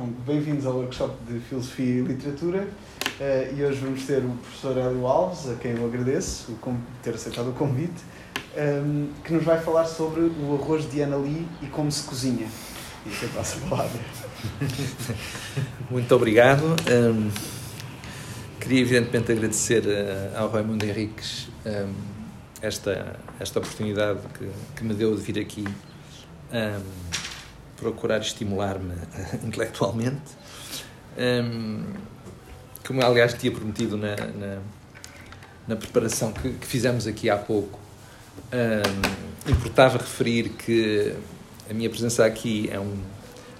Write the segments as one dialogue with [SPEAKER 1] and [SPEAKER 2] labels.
[SPEAKER 1] Então, bem-vindos ao workshop de Filosofia e Literatura. Uh, e hoje vamos ter o professor Hélio Alves, a quem eu agradeço por ter aceitado o convite, um, ehm, que nos vai falar sobre o arroz de Ana Lee e como se cozinha. E eu passo a palavra.
[SPEAKER 2] Muito obrigado. Um, ehm, queria, evidentemente, agradecer uh, ao Raimundo Henriques um, ehm, esta, esta oportunidade que, que me deu de vir aqui procurar estimular-me intelectualmente. Um, como aliás tinha prometido na, na, na preparação que, que, fizemos aqui há pouco, um, importava referir que a minha presença aqui é um,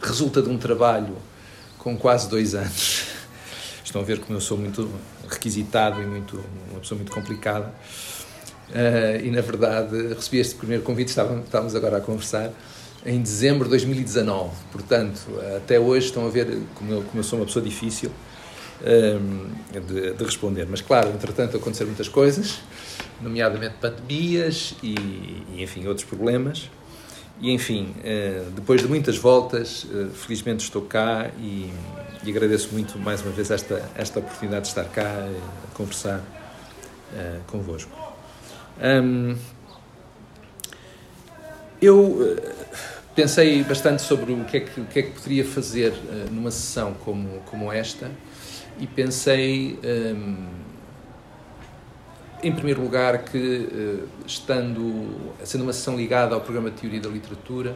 [SPEAKER 2] resulta de um trabalho com quase dois anos. Estão a ver como eu sou muito requisitado e muito, uma pessoa muito complicada. Uh, e na verdade recebi este primeiro convite, estávamos, estávamos agora a conversar em dezembro de 2019. Portanto, até hoje estão a ver como eu, como eu sou uma pessoa difícil um, de, de, responder. Mas, claro, entretanto aconteceram muitas coisas, nomeadamente pandemias e, e enfim, outros problemas. E, enfim, uh, depois de muitas voltas, uh, felizmente estou cá e, e, agradeço muito mais uma vez esta, esta oportunidade de estar cá a conversar convosco. Um, eu pensei bastante sobre o que é que, que, é que poderia fazer uh, numa sessão como, como esta e pensei, ehm, em primeiro lugar, que uh, estando, sendo uma sessão ligada ao programa de Teoria da Literatura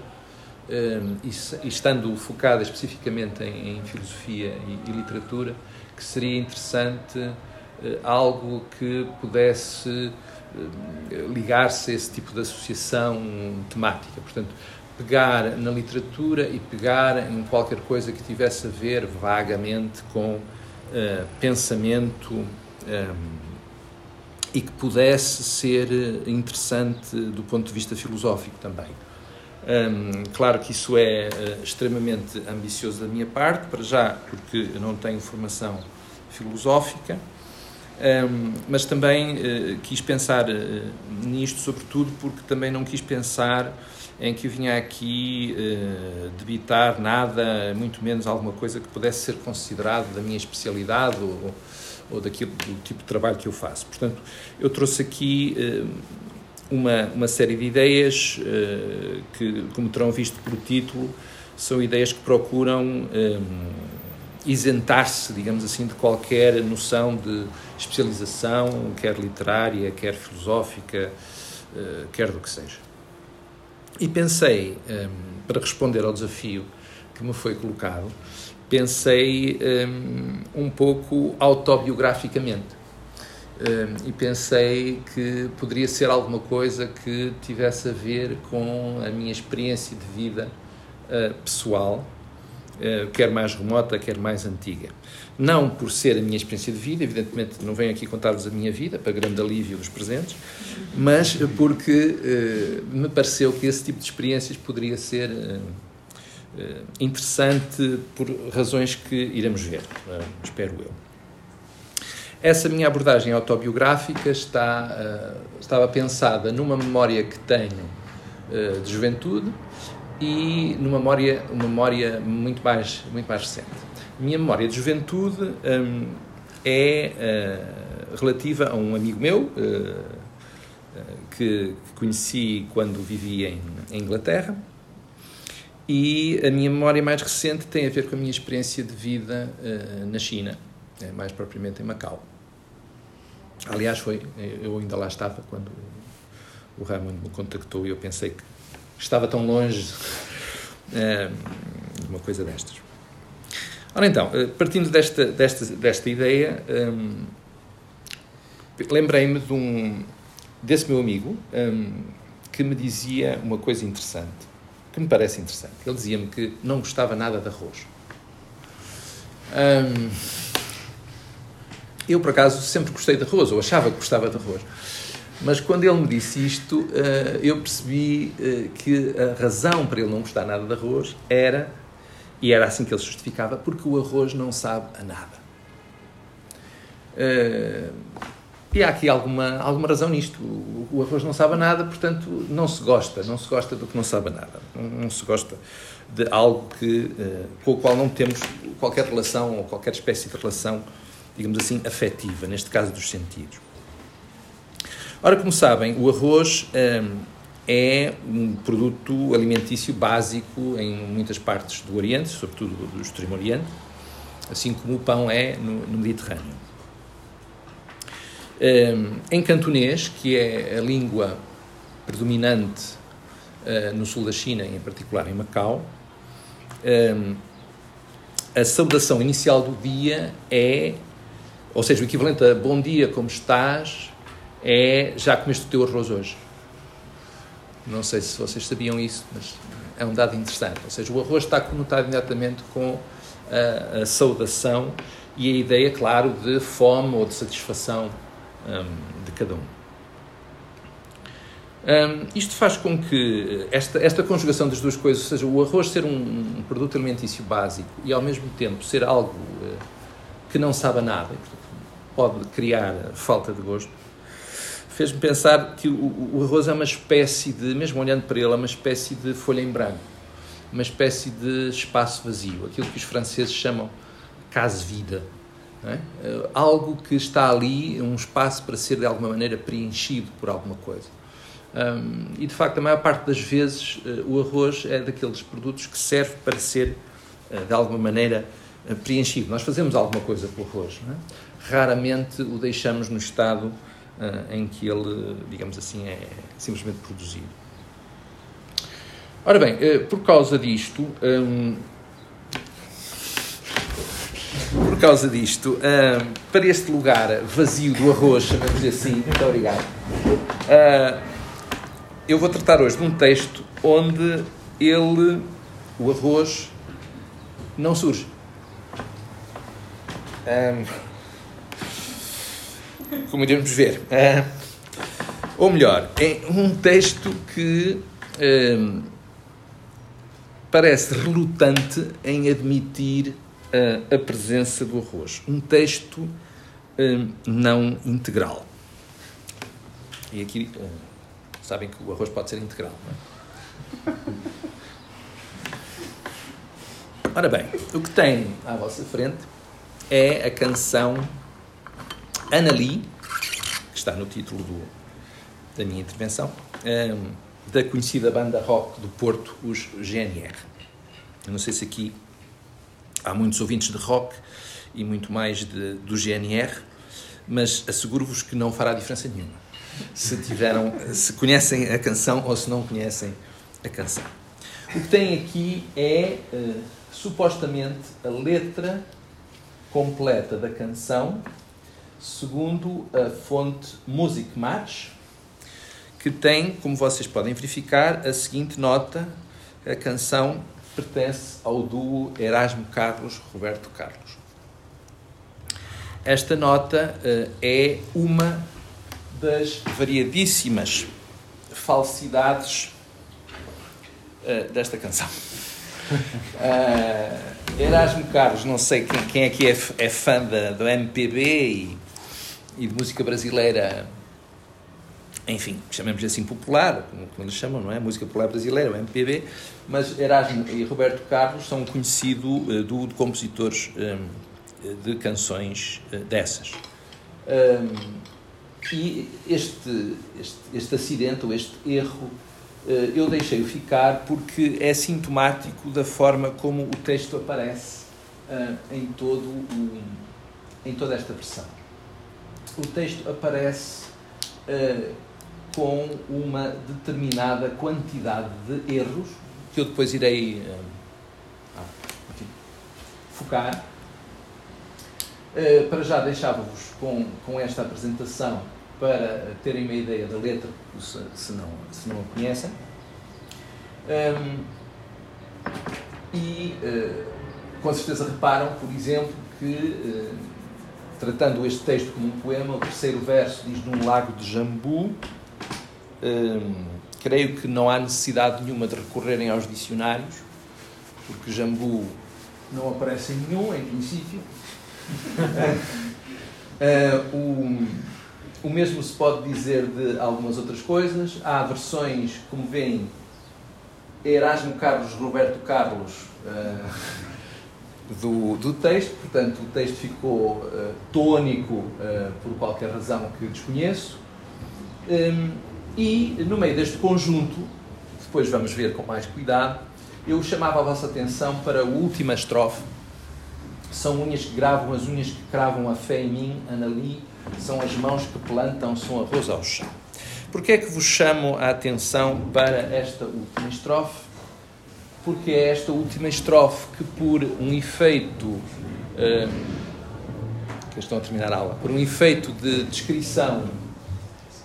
[SPEAKER 2] ehm, e, estando focada especificamente em, filosofia e, literatura, que seria interessante algo que pudesse ligar-se a esse tipo de associação temática. Portanto, pegar na literatura e pegar em qualquer coisa que tivesse a ver vagamente com uh, pensamento um, eh, e que pudesse ser interessante do ponto de vista filosófico também. Um, claro que isso é uh, extremamente ambicioso da minha parte, para já, porque eu não tenho formação filosófica, um, mas também uh, quis pensar uh, nisto, sobretudo porque também não quis pensar em que eu vinha aqui uh, debitar nada, muito menos alguma coisa que pudesse ser considerado da minha especialidade ou, ou daquilo, do tipo de trabalho que eu faço. Portanto, eu trouxe aqui uma, uma série de ideias que, como terão visto pelo título, são ideias que procuram um, isentar-se, digamos assim, de qualquer noção de especialização, quer literária, quer filosófica, quer do que seja. E pensei, um, para responder ao desafio que me foi colocado, pensei um, um pouco autobiograficamente. Um, e pensei que poderia ser alguma coisa que tivesse a ver com a minha experiência de vida uh, pessoal, quer mais remota, quer mais antiga. Não por ser a minha experiência de vida, evidentemente não venho aqui contar-vos a minha vida, para grande alívio dos presentes, mas porque uh, me pareceu que esse tipo de experiências poderia ser uh, interessante por razões que iremos ver, espero eu. Essa minha abordagem autobiográfica está, estava pensada numa memória que tenho de juventude e numa memória, uma memória muito mais, muito mais recente minha memória de juventude hum, é uh, relativa a um amigo meu uh, que, conheci quando vivia em, em, Inglaterra e a minha memória mais recente tem a ver com a minha experiência de vida uh, na China, mais propriamente em Macau. Aliás, foi, eu ainda lá estava quando o Ramon me contactou e eu pensei que estava tão longe de uma coisa destas. Ora então, eh, partindo desta, desta, desta ideia, hum, lembrei-me de um, desse meu amigo hum, que me dizia uma coisa interessante, que me parece interessante. Ele dizia-me que não gostava nada de arroz. Eu, por acaso, sempre gostei de arroz, ou achava que gostava de arroz. Mas quando ele me disse isto, eh, eu percebi eh, que a razão para ele não gostar nada de arroz era e era assim que ele justificava, porque o arroz não sabe a nada. Uh, e há aqui alguma, alguma razão nisto. O, arroz não sabe nada, portanto, não se gosta. Não se gosta do que não sabe nada. Não, se gosta de algo que, com o qual não temos qualquer relação ou qualquer espécie de relação, digamos assim, afetiva, neste caso dos sentidos. Ora, como sabem, o arroz um, é um produto alimentício básico em muitas partes do Oriente, sobretudo do Extremo Oriente, assim como o pão é no, no Mediterrâneo. Um, em cantonês, que é a língua predominante uh, no sul da China, em particular em Macau, um, a saudação inicial do dia é, ou seja, o equivalente a bom dia, como estás, é já comeste o teu arroz hoje. Não sei se vocês sabiam isso, mas é um dado interessante. Ou seja, o arroz está conotado imediatamente com a, a saudação e a ideia, claro, de fome ou de satisfação um, de cada um. Um, isto faz com que esta, esta conjugação das duas coisas, ou seja, o arroz ser um, um produto alimentício básico e ao mesmo tempo ser algo uh, que não sabe nada, pode criar falta de gosto, fez-me pensar que o, o, arroz é uma espécie de, mesmo olhando para ele, é uma espécie de folha em branco, uma espécie de espaço vazio, aquilo que os franceses chamam case-vida. É? Uh, algo que está ali, um espaço para ser de alguma maneira preenchido por alguma coisa. Um, e de facto, a maior parte das vezes, uh, o arroz é daqueles produtos que serve para ser, uh, de alguma maneira, preenchido. Nós fazemos alguma coisa com o arroz, é? raramente o deixamos no estado em que ele, digamos assim, é simplesmente produzido. Ora bem, por causa disto. Um, por causa disto, um, para este lugar vazio do arroz, chamamos assim, muito obrigado. Uh, eu vou tratar hoje de um texto onde ele, o arroz, não surge. Um, como iremos ver. Uh, ou melhor, é um texto que um, parece relutante em admitir uh, a presença do arroz. Um texto um, não integral. E aqui. Uh, Sabem que o arroz pode ser integral, não é? Ora bem, o que tem à vossa frente é a canção Anali, que está no título do, da minha intervenção, um, ehm, da conhecida banda rock do Porto, os GNR. Eu não sei se aqui há muitos ouvintes de rock e muito mais de, do GNR, mas asseguro-vos que não fará diferença nenhuma se tiveram, se conhecem a canção ou se não conhecem a canção. O que tem aqui é uh, supostamente a letra completa da canção, segundo a fonte Music Match, que tem, como vocês podem verificar, a seguinte nota: a canção pertence ao duo Erasmo Carlos Roberto Carlos. Esta nota uh, é uma das variadíssimas falsidades uh, desta canção. Uh, Erasmo Carlos, não sei quem, quem é que é, é fã da, do MPB e, e, de música brasileira, enfim, chamemos assim popular, como, eles chamam, não é? Música popular brasileira, o MPB, mas Erasmo e Roberto Carlos são conhecidos uh, do, de compositores um, de canções uh, dessas. Um, e este, este, este acidente, ou este erro, eh, eu deixei-o ficar porque é sintomático da forma como o texto aparece eh, em, todo o, em toda esta versão. O texto aparece eh, com uma determinada quantidade de erros que eu depois irei enfim, focar. para já deixava-vos com, com esta apresentação para terem uma ideia da letra, se, se não, se não a conhecem. Um, e uh, com certeza reparam, por exemplo, que uh, tratando este texto como um poema, o terceiro verso diz num lago de jambu. Um, creio que não há necessidade nenhuma de recorrerem aos dicionários, porque jambu não aparece em nenhum, em princípio. uh, o, mesmo se pode dizer de algumas outras coisas. Há versões, como veem, Erasmo Carlos Roberto Carlos uh, do, do texto, portanto o texto ficou uh, uh, por qualquer razão que desconheço. Um, e no meio deste conjunto, depois vamos ver com mais cuidado, eu chamava a vossa atenção para a última estrofe. São unhas que gravam, as unhas que cravam a fé em mim, Anali, são as mãos que plantam, são a rosa ao chão. Porquê é que vos chamo a atenção para esta última estrofe? Porque é esta última estrofe que, por um efeito. Uh, que estão a terminar a aula, por um efeito de descrição,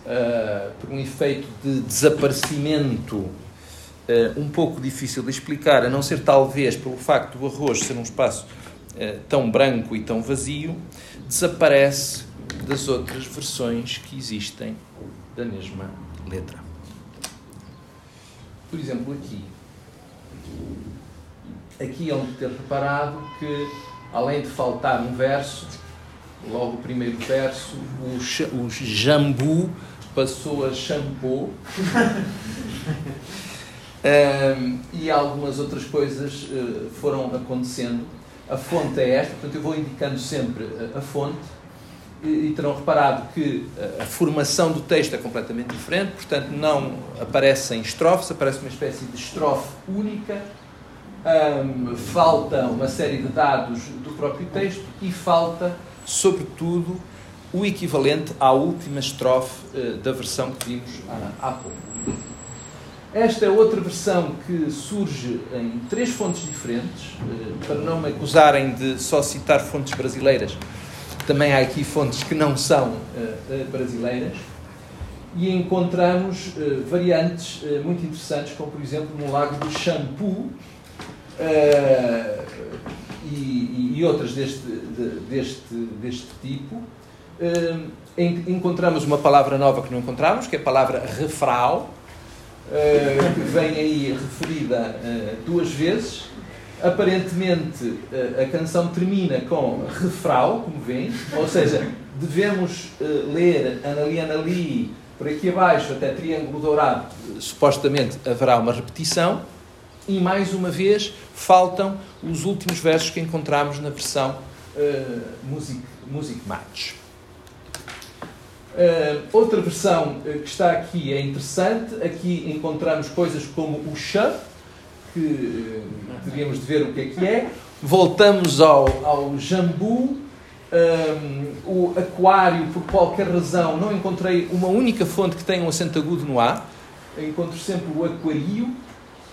[SPEAKER 2] uh, por um efeito de desaparecimento uh, um pouco difícil de explicar, a não ser talvez pelo facto do arroz ser um espaço tão branco e tão vazio, desaparece das outras versões que existem da mesma letra. Por exemplo, aqui. Aqui é onde ter reparado que, além de faltar um verso, logo o primeiro verso, o, o jambu passou a shampoo. um, e algumas outras coisas uh, foram acontecendo. A fonte é esta, portanto, eu vou indicando sempre a, a fonte e, terão reparado que a formação do texto é completamente diferente, portanto, não aparecem estrofes, aparece uma espécie de estrofe única, um, falta uma série de dados do próprio texto e falta, sobretudo, o equivalente à última estrofe uh, da versão que vimos há, há pouco. Esta é outra versão que surge em três fontes diferentes, uh, para não me acusarem de só citar fontes brasileiras também há aqui fontes que não são uh, brasileiras e encontramos uh, variantes muito interessantes, como por exemplo no Lago do Shampoo e, e, outras deste, de, deste, deste tipo. En, encontramos uma palavra nova que não encontramos, que é a palavra refrau, que vem aí referida duas vezes Aparentemente, eh, a canção termina com refrão, como vêem, ou seja, devemos eh, ler Anali Anali por aqui abaixo até Triângulo Dourado, supostamente haverá uma repetição, e mais uma vez faltam os últimos versos que encontramos na versão uh, Music, Music Match. Uh, outra versão que está aqui é interessante. Aqui encontramos coisas como o chá, que eh, teríamos de ver o que é que é. Voltamos ao, ao jambu. Um, o aquário, por qualquer razão, não encontrei uma única fonte que tenha um acento agudo no A. Encontro sempre o aquario.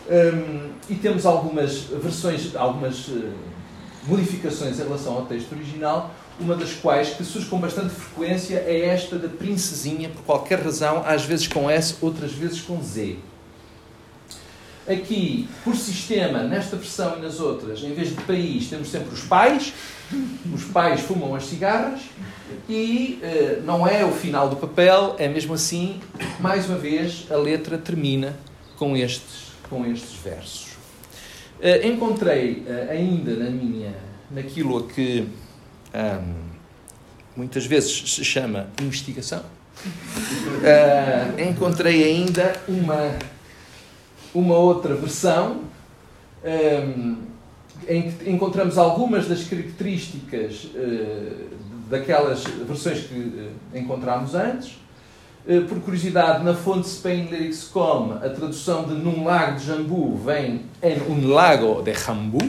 [SPEAKER 2] Um, e temos algumas versões, algumas uh, modificações em relação ao texto original, uma das quais, que surge com bastante frequência, é esta da princesinha, por qualquer razão, às vezes com S, outras vezes com Z. Aqui, por sistema, nesta versão e nas outras, em vez de país, temos sempre os pais. Os pais fumam as cigarras e uh, não é o final do papel, é mesmo assim, mais uma vez, a letra termina com estes, com estes versos. Uh, encontrei uh, ainda na minha, naquilo que um, muitas vezes se chama investigação, encontrei ainda uma uma outra versão um, em que encontramos algumas das características uh, daquelas versões que uh, encontramos antes. Uh, por curiosidade, na fonte SpainLyrics.com, a tradução de Num lago de jambu vem em um lago de jambu.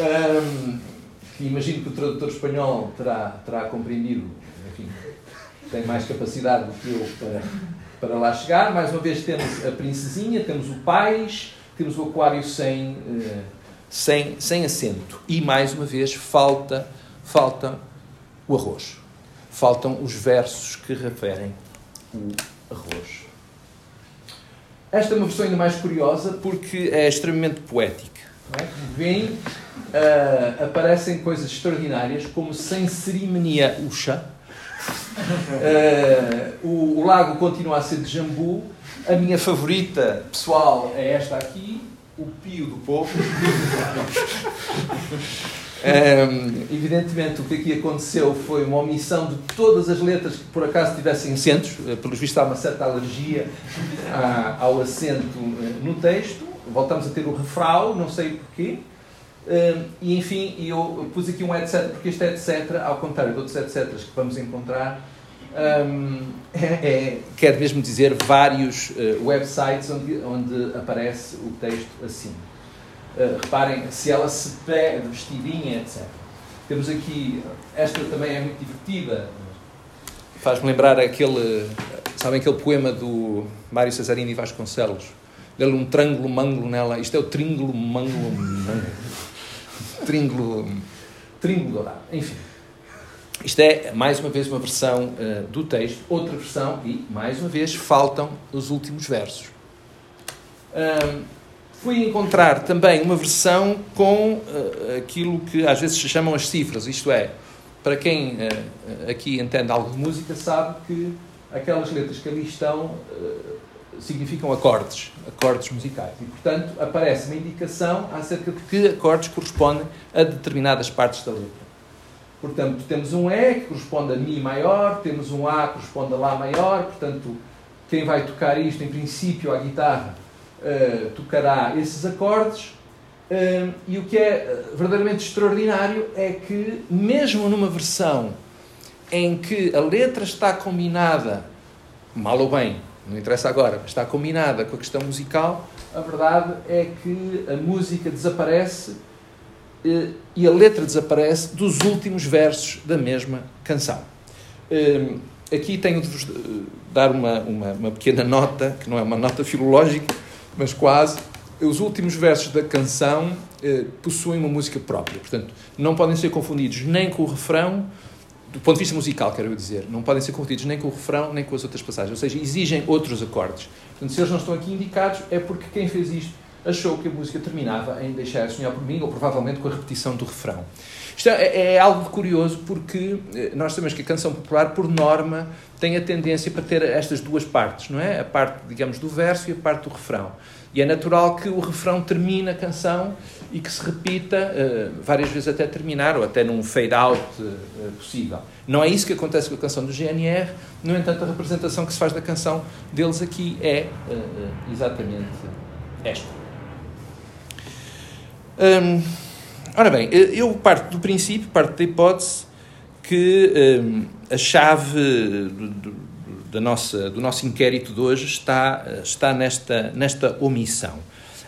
[SPEAKER 2] Um, que imagino que o tradutor espanhol terá, terá compreendido, enfim, tem mais capacidade do que eu para para lá chegar. Mais uma vez temos a princesinha, temos o pais, temos o aquário sem, uh, sem, sem assento. E mais uma vez falta, falta o arroz. Faltam os versos que referem o arroz. Esta é uma versão ainda mais curiosa porque é extremamente poética. É? Veem, uh, aparecem coisas extraordinárias, como sem cerimônia o chá Uh, o, o, lago continua a ser de jambu. A minha favorita pessoal é esta aqui, o Pio do Povo. Um, evidentemente, o que aqui aconteceu foi uma omissão de todas as letras que por acaso tivessem acentos. Uh, pelos vistos, há uma certa alergia ao acento uh, no texto. Voltamos a ter o refrão, não sei porquê. Uh, e enfim, eu pus aqui um etc, porque este etc, ao contrário de outros etc que vamos encontrar, um, é, é, quer mesmo dizer vários uh, websites onde, onde aparece o texto assim. Uh, reparem, se ela se pede vestidinha, etc. Temos aqui, esta também é muito divertida, faz-me lembrar aquele, sabem aquele poema do Mário Cesarini Vasconcelos? Ele um trângulo mângulo nela, isto é o tríngulo mângulo, mângulo. Tríngulo, tríngulo dourado, enfim. Isto é, mais uma vez, uma versão uh, do texto, outra versão, e, mais uma vez, faltam os últimos versos. Um, fui encontrar também uma versão com uh, aquilo que às vezes se chamam as cifras, isto é, para quem uh, aqui entende algo de música, sabe que aquelas letras que ali estão significam acordes, acordes musicais. E, portanto, aparece uma indicação acerca de que acordes correspondem a determinadas partes da letra. Portanto, temos um E que corresponde a Mi maior, temos um A que corresponde a Lá maior, portanto, quem vai tocar isto, em princípio, a guitarra, uh, tocará esses acordes. Uh, e o que é eh, verdadeiramente extraordinário é que, mesmo numa versão em que a letra está combinada, mal ou bem, não interessa agora, mas está combinada com a questão musical, a verdade é que a música desaparece eh, e a letra desaparece dos últimos versos da mesma canção. Eh, aqui tenho de vos eh, dar uma, uma, uma pequena nota, que não é uma nota filológica, mas quase. Os últimos versos da canção possuem uma música própria, portanto, não podem ser confundidos nem com o refrão, do ponto de vista musical, quero dizer, não podem ser confundidos nem com o refrão, nem com as outras passagens, ou seja, exigem outros acordes. Portanto, se eles não estão aqui indicados, é porque quem fez isto achou que a música terminava em Deixar sonhar por mim, ou provavelmente com a repetição do refrão. Isto é, é algo curioso porque eh, nós sabemos que a canção popular, por norma, tem a tendência para ter estas duas partes, não é? A parte, digamos, do verso e a parte do refrão. E é natural que o refrão termine a canção e que se repita uh, várias vezes até terminar, ou até num fade-out uh, possível. Não é isso que acontece com a canção do GNR, no entanto, a representação que se faz da canção deles aqui é uh, exatamente esta. Hum, ora bem, eu parto do princípio, parto da hipótese que hum, a chave do, do, da nossa, do nosso inquérito de hoje está, está nesta, nesta omissão.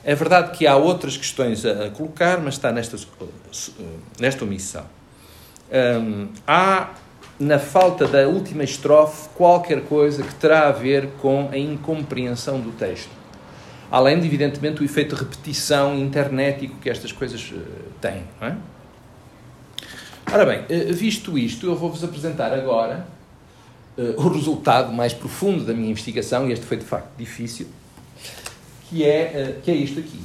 [SPEAKER 2] É verdade que há outras questões a, colocar, mas está nesta, nesta omissão. Há, na falta da última estrofe, qualquer coisa que terá a ver com a incompreensão do texto além de, evidentemente, o efeito de repetição internético que estas coisas uh, têm. É? Ora bem, uh, visto isto, eu vou-vos apresentar agora o resultado mais profundo da minha investigação, e este foi de facto difícil, que é, que é isto aqui.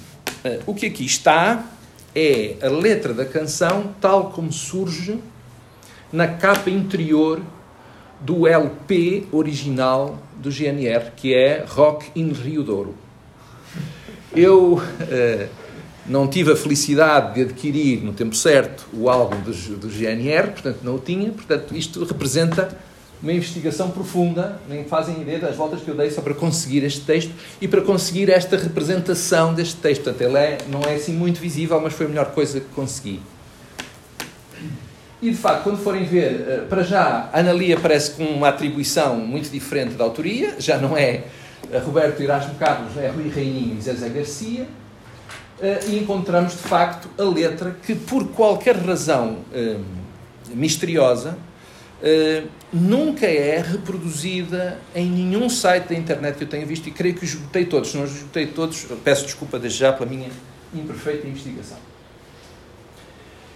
[SPEAKER 2] o que aqui está é a letra da canção tal como surge na capa interior do LP original do GNR, que é Rock in Rio Douro. Eu uh, não tive a felicidade de adquirir no tempo certo o álbum do, do GNR, portanto não o tinha, portanto isto representa uma investigação profunda, nem fazem ideia das voltas que eu dei só para conseguir este texto e para conseguir esta representação deste texto. Portanto, ele é, não é assim muito visível, mas foi a melhor coisa que consegui. E de facto, quando forem ver, eh, para já, a Analia parece com uma atribuição muito diferente da autoria, já não é Roberto Erasmo Carlos, é Rui Reininho e Zezé Garcia, eh, e encontramos de facto a letra que, por qualquer razão eh, misteriosa, eh, nunca é reproduzida em nenhum site da internet que eu tenha visto e creio que os esgotei todos. Se não os esgotei todos, peço desculpa desde já pela minha imperfeita investigação.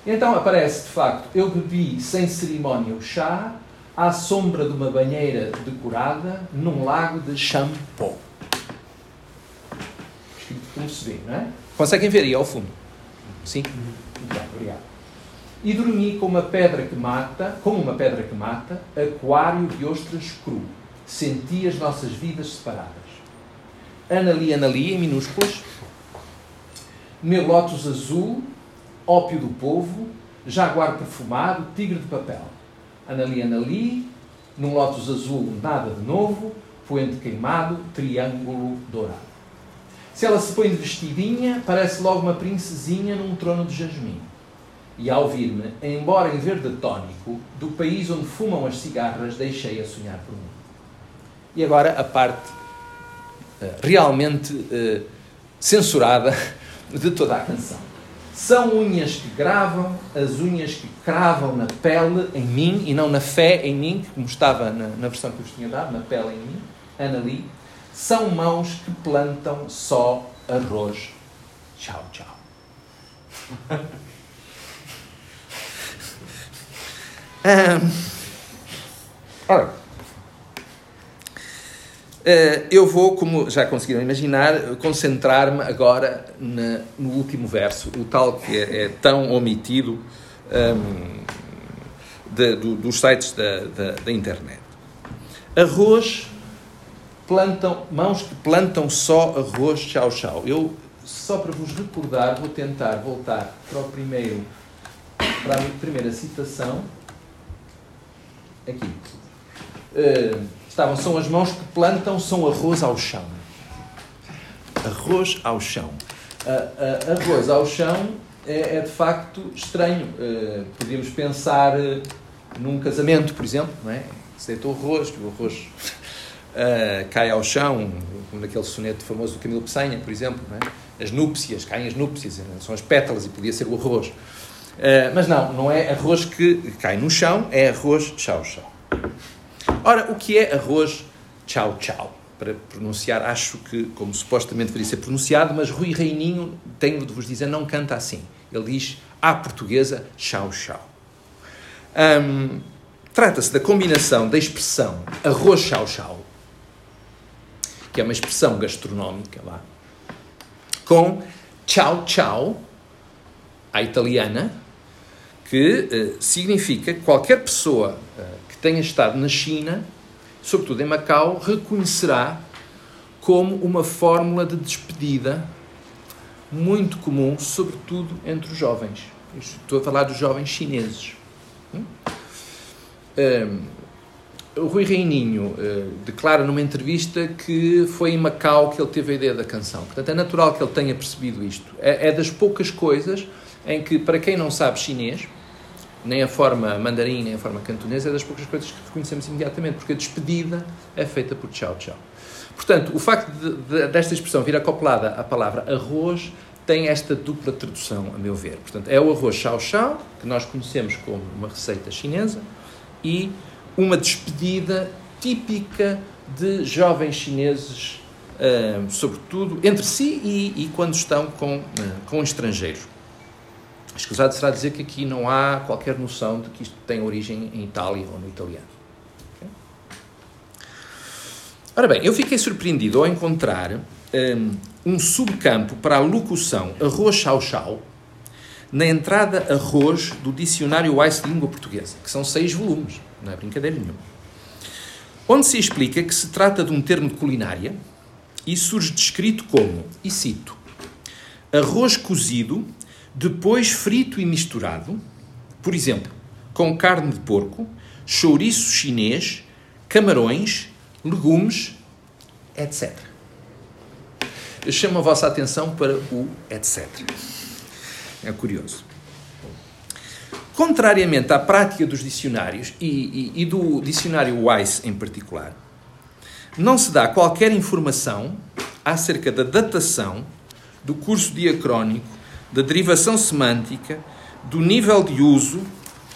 [SPEAKER 2] Então aparece de facto: eu bebi sem cerimónia o chá, à sombra de uma banheira decorada num lago de shampoo. Escrito como se vê, não é? Conseguem ver aí ao fundo? Sim? Muito bem, obrigado. E dormi com uma pedra que mata, como uma pedra que mata, aquário de ostras cru. Senti as nossas vidas separadas. Anali, Anali, em minúsculas. Meu lótus azul, ópio do povo, jaguar perfumado, tigre de papel. Anali, anali, num lótus azul, nada de novo, poente queimado, triângulo dourado. Se ela se põe de vestidinha, parece logo uma princesinha num trono de jasmim. E ao vir-me, embora em verde tónico, do país onde fumam as cigarras, deixei a sonhar por mim. E agora a parte uh, realmente uh, censurada de toda a canção. São unhas que gravam, as unhas que cravam na pele em mim e não na fé em mim, como estava na, na versão que eu vos tinha dado, na pele em mim, Anali. São mãos que plantam só arroz. Tchau, tchau. eu vou, como já conseguiram imaginar, concentrar-me agora na, no último verso, o tal que é, é tão omitido um, de, do, dos sites da, da, da internet. Arroz plantam, mãos que plantam só arroz tchau tchau. Eu, só para vos recordar, vou tentar voltar para o primeiro, para a primeira citação. Aqui. Uh, estavam, são as mãos que plantam, são arroz ao chão. Arroz ao chão. Uh, uh, arroz ao chão é, é de facto estranho. Podíamos pensar num casamento, por exemplo, não é? Se deitou arroz, o arroz cai ao chão, como naquele soneto famoso do Camilo Peçanha, por exemplo. É? As núpcias, caem as núpcias, são as pétalas e podia ser o arroz. Uh, mas não, não é arroz que cai no chão, é arroz tchau-tchau. Ora, o que é arroz tchau-tchau? Para pronunciar, acho que, como supostamente deveria ser pronunciado, mas Rui Reininho, tenho de vos dizer, não canta assim. Ele diz, à portuguesa, tchau-tchau. Um, Trata-se da combinação da expressão arroz chau-chau que é uma expressão gastronómica lá, com ciao, à italiana, que uh, significa que qualquer pessoa uh, que tenha estado na China, sobretudo em Macau, reconhecerá como uma fórmula de despedida muito comum, sobretudo entre os jovens. Estou a falar dos jovens chineses. Hum? Um, o Rui Reininho uh, declara numa entrevista que foi em Macau que ele teve a ideia da canção. Portanto, é natural que ele tenha percebido isto. É, é das poucas coisas em que, para quem não sabe chinês, nem a forma mandarim, nem a forma cantonesa, é das poucas coisas que reconhecemos imediatamente, porque a despedida é feita por tchau tchau. Portanto, o facto de, de, desta expressão vir acoplada à palavra arroz tem esta dupla tradução, a meu ver. Portanto, é o arroz chau chau, que nós conhecemos como uma receita chinesa, e uma despedida típica de jovens chineses, uh, sobretudo entre si e, e quando estão com, uh, com estrangeiros. Escusado será dizer que aqui não há qualquer noção de que isto tem origem em Itália ou no italiano. Okay? Ora bem, eu fiquei surpreendido ao encontrar um, um subcampo para a locução arroz chau-chau na entrada arroz do dicionário Weiss de Língua Portuguesa, que são seis volumes não é brincadeira nenhuma. Onde se explica que se trata de um termo de culinária e surge descrito como, e cito, arroz cozido, depois frito e misturado, por exemplo, com carne de porco, chouriço chinês, camarões, legumes, etc. Eu chamo a vossa atenção para o etc. É curioso. Contrariamente à prática dos dicionários e, e, e do dicionário Weiss em particular, não se dá qualquer informação acerca da datação, do curso diacrónico, da derivação semântica, do nível de uso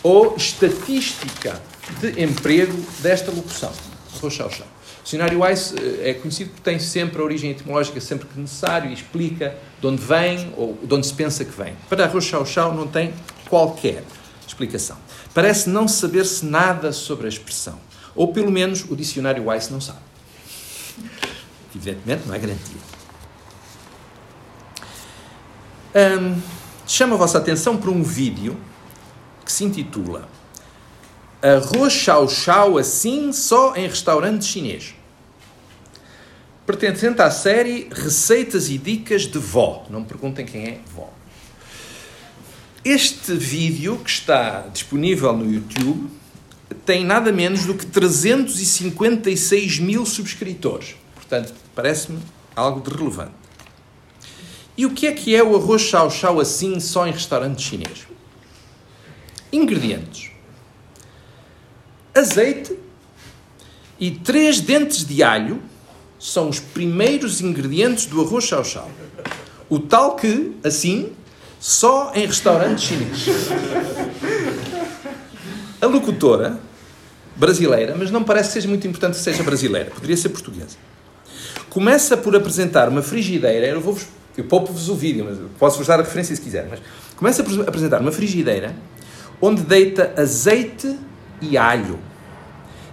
[SPEAKER 2] ou estatística de emprego desta locução. Rochau, O dicionário Weiss eh, é conhecido porque tem sempre a origem etimológica sempre que necessário e explica de onde vem ou de onde se pensa que vem. Para Rochau não tem qualquer explicação. Parece não saber-se nada sobre a expressão. Ou pelo menos o dicionário Weiss não sabe. Evidentemente, não é garantia. Um, chamo a vossa atenção para um vídeo que se intitula Arroz chau chau assim só em restaurante chinês. Pertencente à série Receitas e Dicas de Vó. Não me perguntem quem é vó. Este vídeo que está disponível no YouTube tem nada menos do que 356 mil subscritores. Portanto, parece-me algo de relevante. E o que é que é o arroz chau chau assim só em restaurante chinês? Ingredientes: azeite e três dentes de alho são os primeiros ingredientes do arroz chau chau. O tal que, assim, só em restaurante chinês. A locutora, brasileira, mas não parece que seja muito importante que seja brasileira, poderia ser portuguesa, começa por apresentar uma frigideira, eu vou-vos eu poupo-vos o vídeo, mas posso-vos dar a referência se quiser. Mas começa a apresentar uma frigideira onde deita azeite e alho.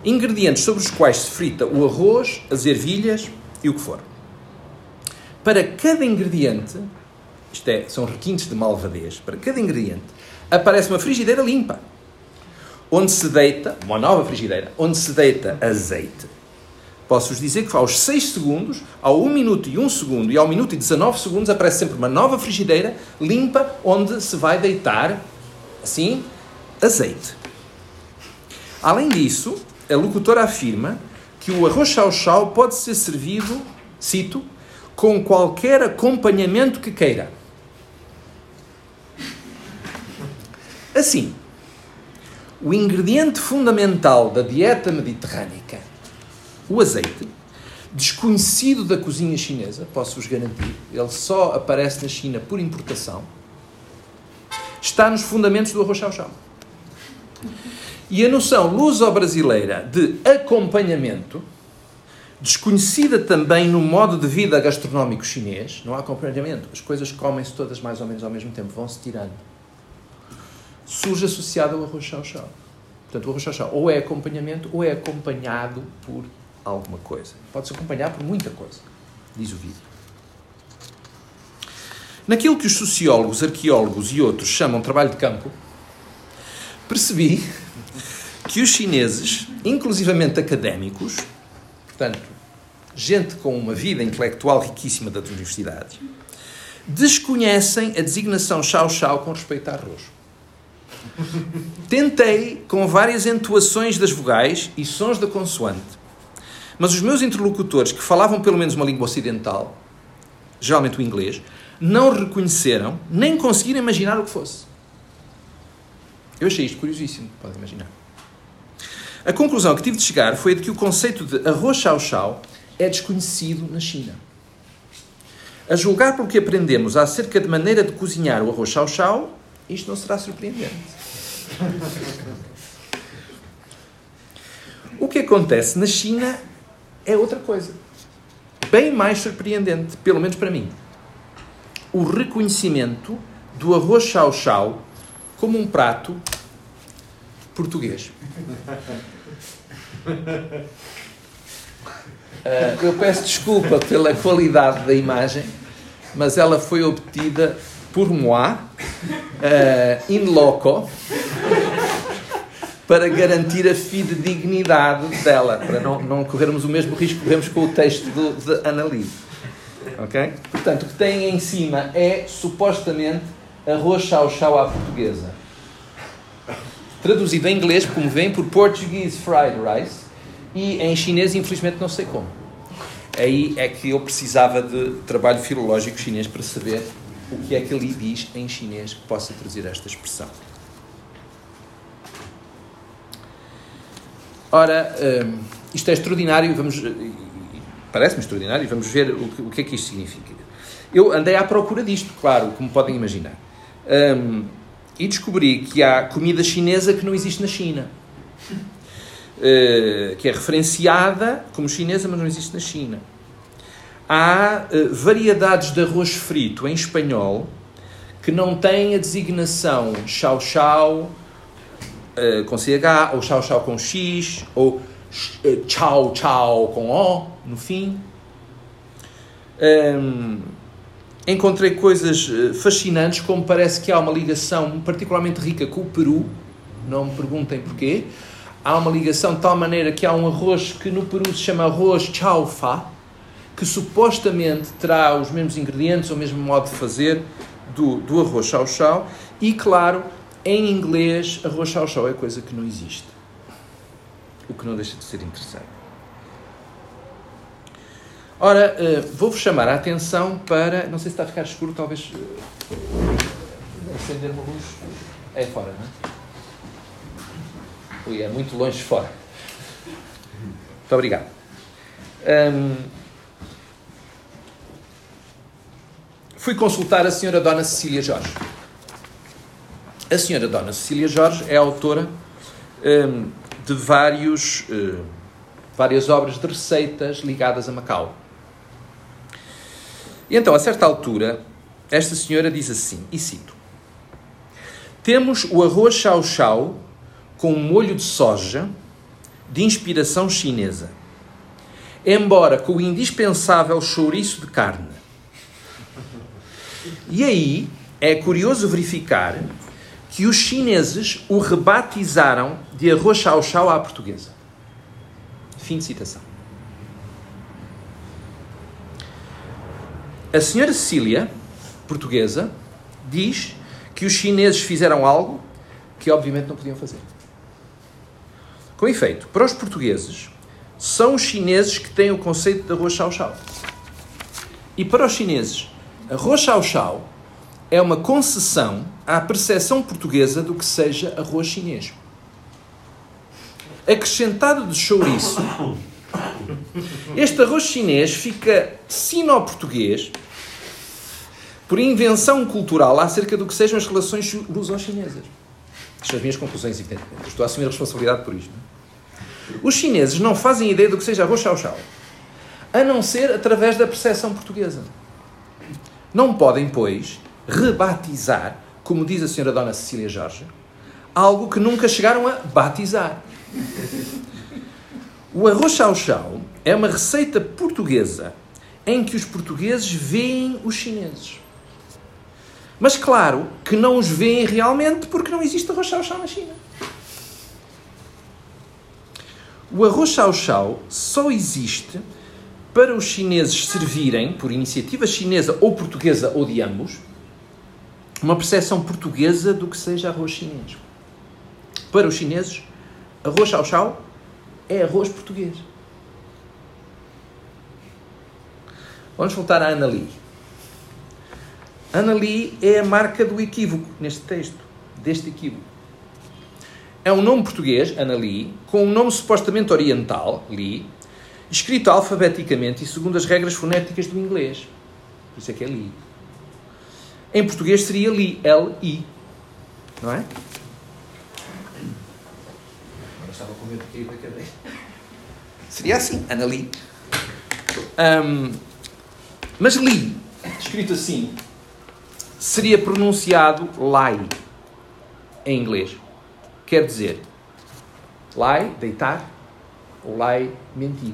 [SPEAKER 2] Ingredientes sobre os quais se frita o arroz, as ervilhas e o que for. Para cada ingrediente, isto é, são requintes de malvadez, para cada ingrediente, aparece uma frigideira limpa, onde se deita, uma nova frigideira, onde se deita azeite, Posso-vos dizer que aos 6 segundos, ao 1 minuto e 1 segundo e ao minuto e 19 segundos aparece sempre uma nova frigideira limpa onde se vai deitar, assim, azeite. Além disso, a locutora afirma que o arroz chau-chau pode ser servido, cito, com qualquer acompanhamento que queira. Assim, o ingrediente fundamental da dieta mediterrânica o azeite, desconhecido da cozinha chinesa, posso-vos garantir, ele só aparece na China por importação, está nos fundamentos do arroz chau-chau. E a noção luso-brasileira de acompanhamento, desconhecida também no modo de vida gastronómico chinês, não há acompanhamento, as coisas comem-se todas mais ou menos ao mesmo tempo, vão-se tirando. Surge associado ao arroz chau-chau. Portanto, o arroz chau-chau ou é acompanhamento ou é acompanhado por alguma coisa. Pode-se acompanhar por muita coisa, diz o vídeo. Naquilo que os sociólogos, arqueólogos e outros chamam trabalho de campo, percebi que os chineses, inclusivamente académicos, portanto, gente com uma vida intelectual riquíssima das universidades, desconhecem a designação chau-chau com respeito a arroz. Tentei, com várias entoações das vogais e sons da consoante, mas os meus interlocutores, que falavam pelo menos uma língua ocidental, geralmente o inglês, não reconheceram, nem conseguiram imaginar o que fosse. Eu achei isto curiosíssimo, podem imaginar. A conclusão que tive de chegar foi de que o conceito de arroz chau-chau é desconhecido na China. A julgar pelo que aprendemos acerca de maneira de cozinhar o arroz chau-chau, isto não será surpreendente. O que acontece na China é outra coisa. Bem mais surpreendente, pelo menos para mim. O reconhecimento do arroz chau-chau como um prato português. Uh, eu peço desculpa pela qualidade da imagem, mas ela foi obtida por moi, uh, in loco, para garantir a fidedignidade dela, para não, não corrermos o mesmo risco que corremos com o texto do, de Annalise. Ok? Portanto, o que tem em cima é supostamente arroz chau-chau à portuguesa. Traduzido em inglês, como vem, por Portuguese Fried Rice e em chinês, infelizmente, não sei como. Aí é que eu precisava de trabalho filológico chinês para saber o que é que ele diz em chinês que possa traduzir esta expressão. Ora, um, isto é extraordinário, vamos, parece-me extraordinário, vamos ver o que, o que, é que isto significa. Eu andei à procura disto, claro, como podem imaginar. Um, e descobri que há comida chinesa que não existe na China. Uh, que é referenciada como chinesa, mas não existe na China. Há uh, variedades de arroz frito em espanhol que não têm a designação chau chau, uh, com CH, ou chau chau com X, ou uh, chau chau com O no fim. Um, encontrei coisas eh, fascinantes, como parece que há uma ligação particularmente rica com o Peru, não me perguntem porquê. Há uma ligação de tal maneira que há um arroz que no Peru se chama arroz chaufa, que supostamente terá os mesmos ingredientes, o mesmo modo de fazer do, do arroz chau-chau e, claro, em inglês, arroz chau-chau é coisa que não existe. O que não deixa de ser interessante. Ora, uh, vou-vos chamar a atenção para. Não sei se está a ficar escuro, talvez. Uh, acender uma luz. É fora, não é? Ui, é muito longe fora. Muito obrigado. Um, fui consultar a senhora Dona Cecília Jorge. A senhora Dona Cecília Jorge é autora um, de vários, uh, várias obras de receitas ligadas a Macau. E então, a certa altura, esta senhora diz assim, e cito: Temos o arroz chau-chau com um molho de soja de inspiração chinesa, embora com o indispensável chouriço de carne. E aí é curioso verificar que os chineses o rebatizaram de arroz chau-chau à portuguesa. Fim de citação. A senhora Cecília, portuguesa, diz que os chineses fizeram algo que obviamente não podiam fazer. Com efeito, para os portugueses, são os chineses que têm o conceito de arroz chau-chau. E para os chineses, arroz chau-chau é uma concessão à percepção portuguesa do que seja arroz chinês. Acrescentado de chouriço, este arroz chinês fica sino-português por invenção cultural acerca do que sejam as relações luso-chinesas. Estas são as minhas conclusões, evidentemente. Estou a assumir a responsabilidade por isto. Os chineses não fazem ideia do que seja arroz chau-chau, a não ser através da percepção portuguesa. Não podem, pois, rebatizar, como diz a senhora Dona Cecília Jorge, algo que nunca chegaram a batizar. O arroz chau-chau é uma receita portuguesa em que os portugueses veem os chineses. Mas claro que não os veem realmente porque não existe arroz chau-chau na China. O arroz chau-chau só existe para os chineses servirem, por iniciativa chinesa ou portuguesa ou de ambos, uma percepção portuguesa do que seja arroz chinês. Para os chineses, arroz chau-chau é arroz português. Vamos voltar à Ana Lee. Ana Lee é a marca do equívoco neste texto, deste equívoco. É um nome português, Ana Lee, com um nome supostamente oriental, Lee, escrito alfabeticamente e segundo as regras fonéticas do inglês. Por isso é que é Lee. Em português seria Lee, L-I. Não é? Agora estava com medo de cair da cadeira. Seria assim, Ana Lee. Um, mas Lee, escrito assim, seria pronunciado lie em inglês. Quer dizer, lie, deitar, ou lie, mentir.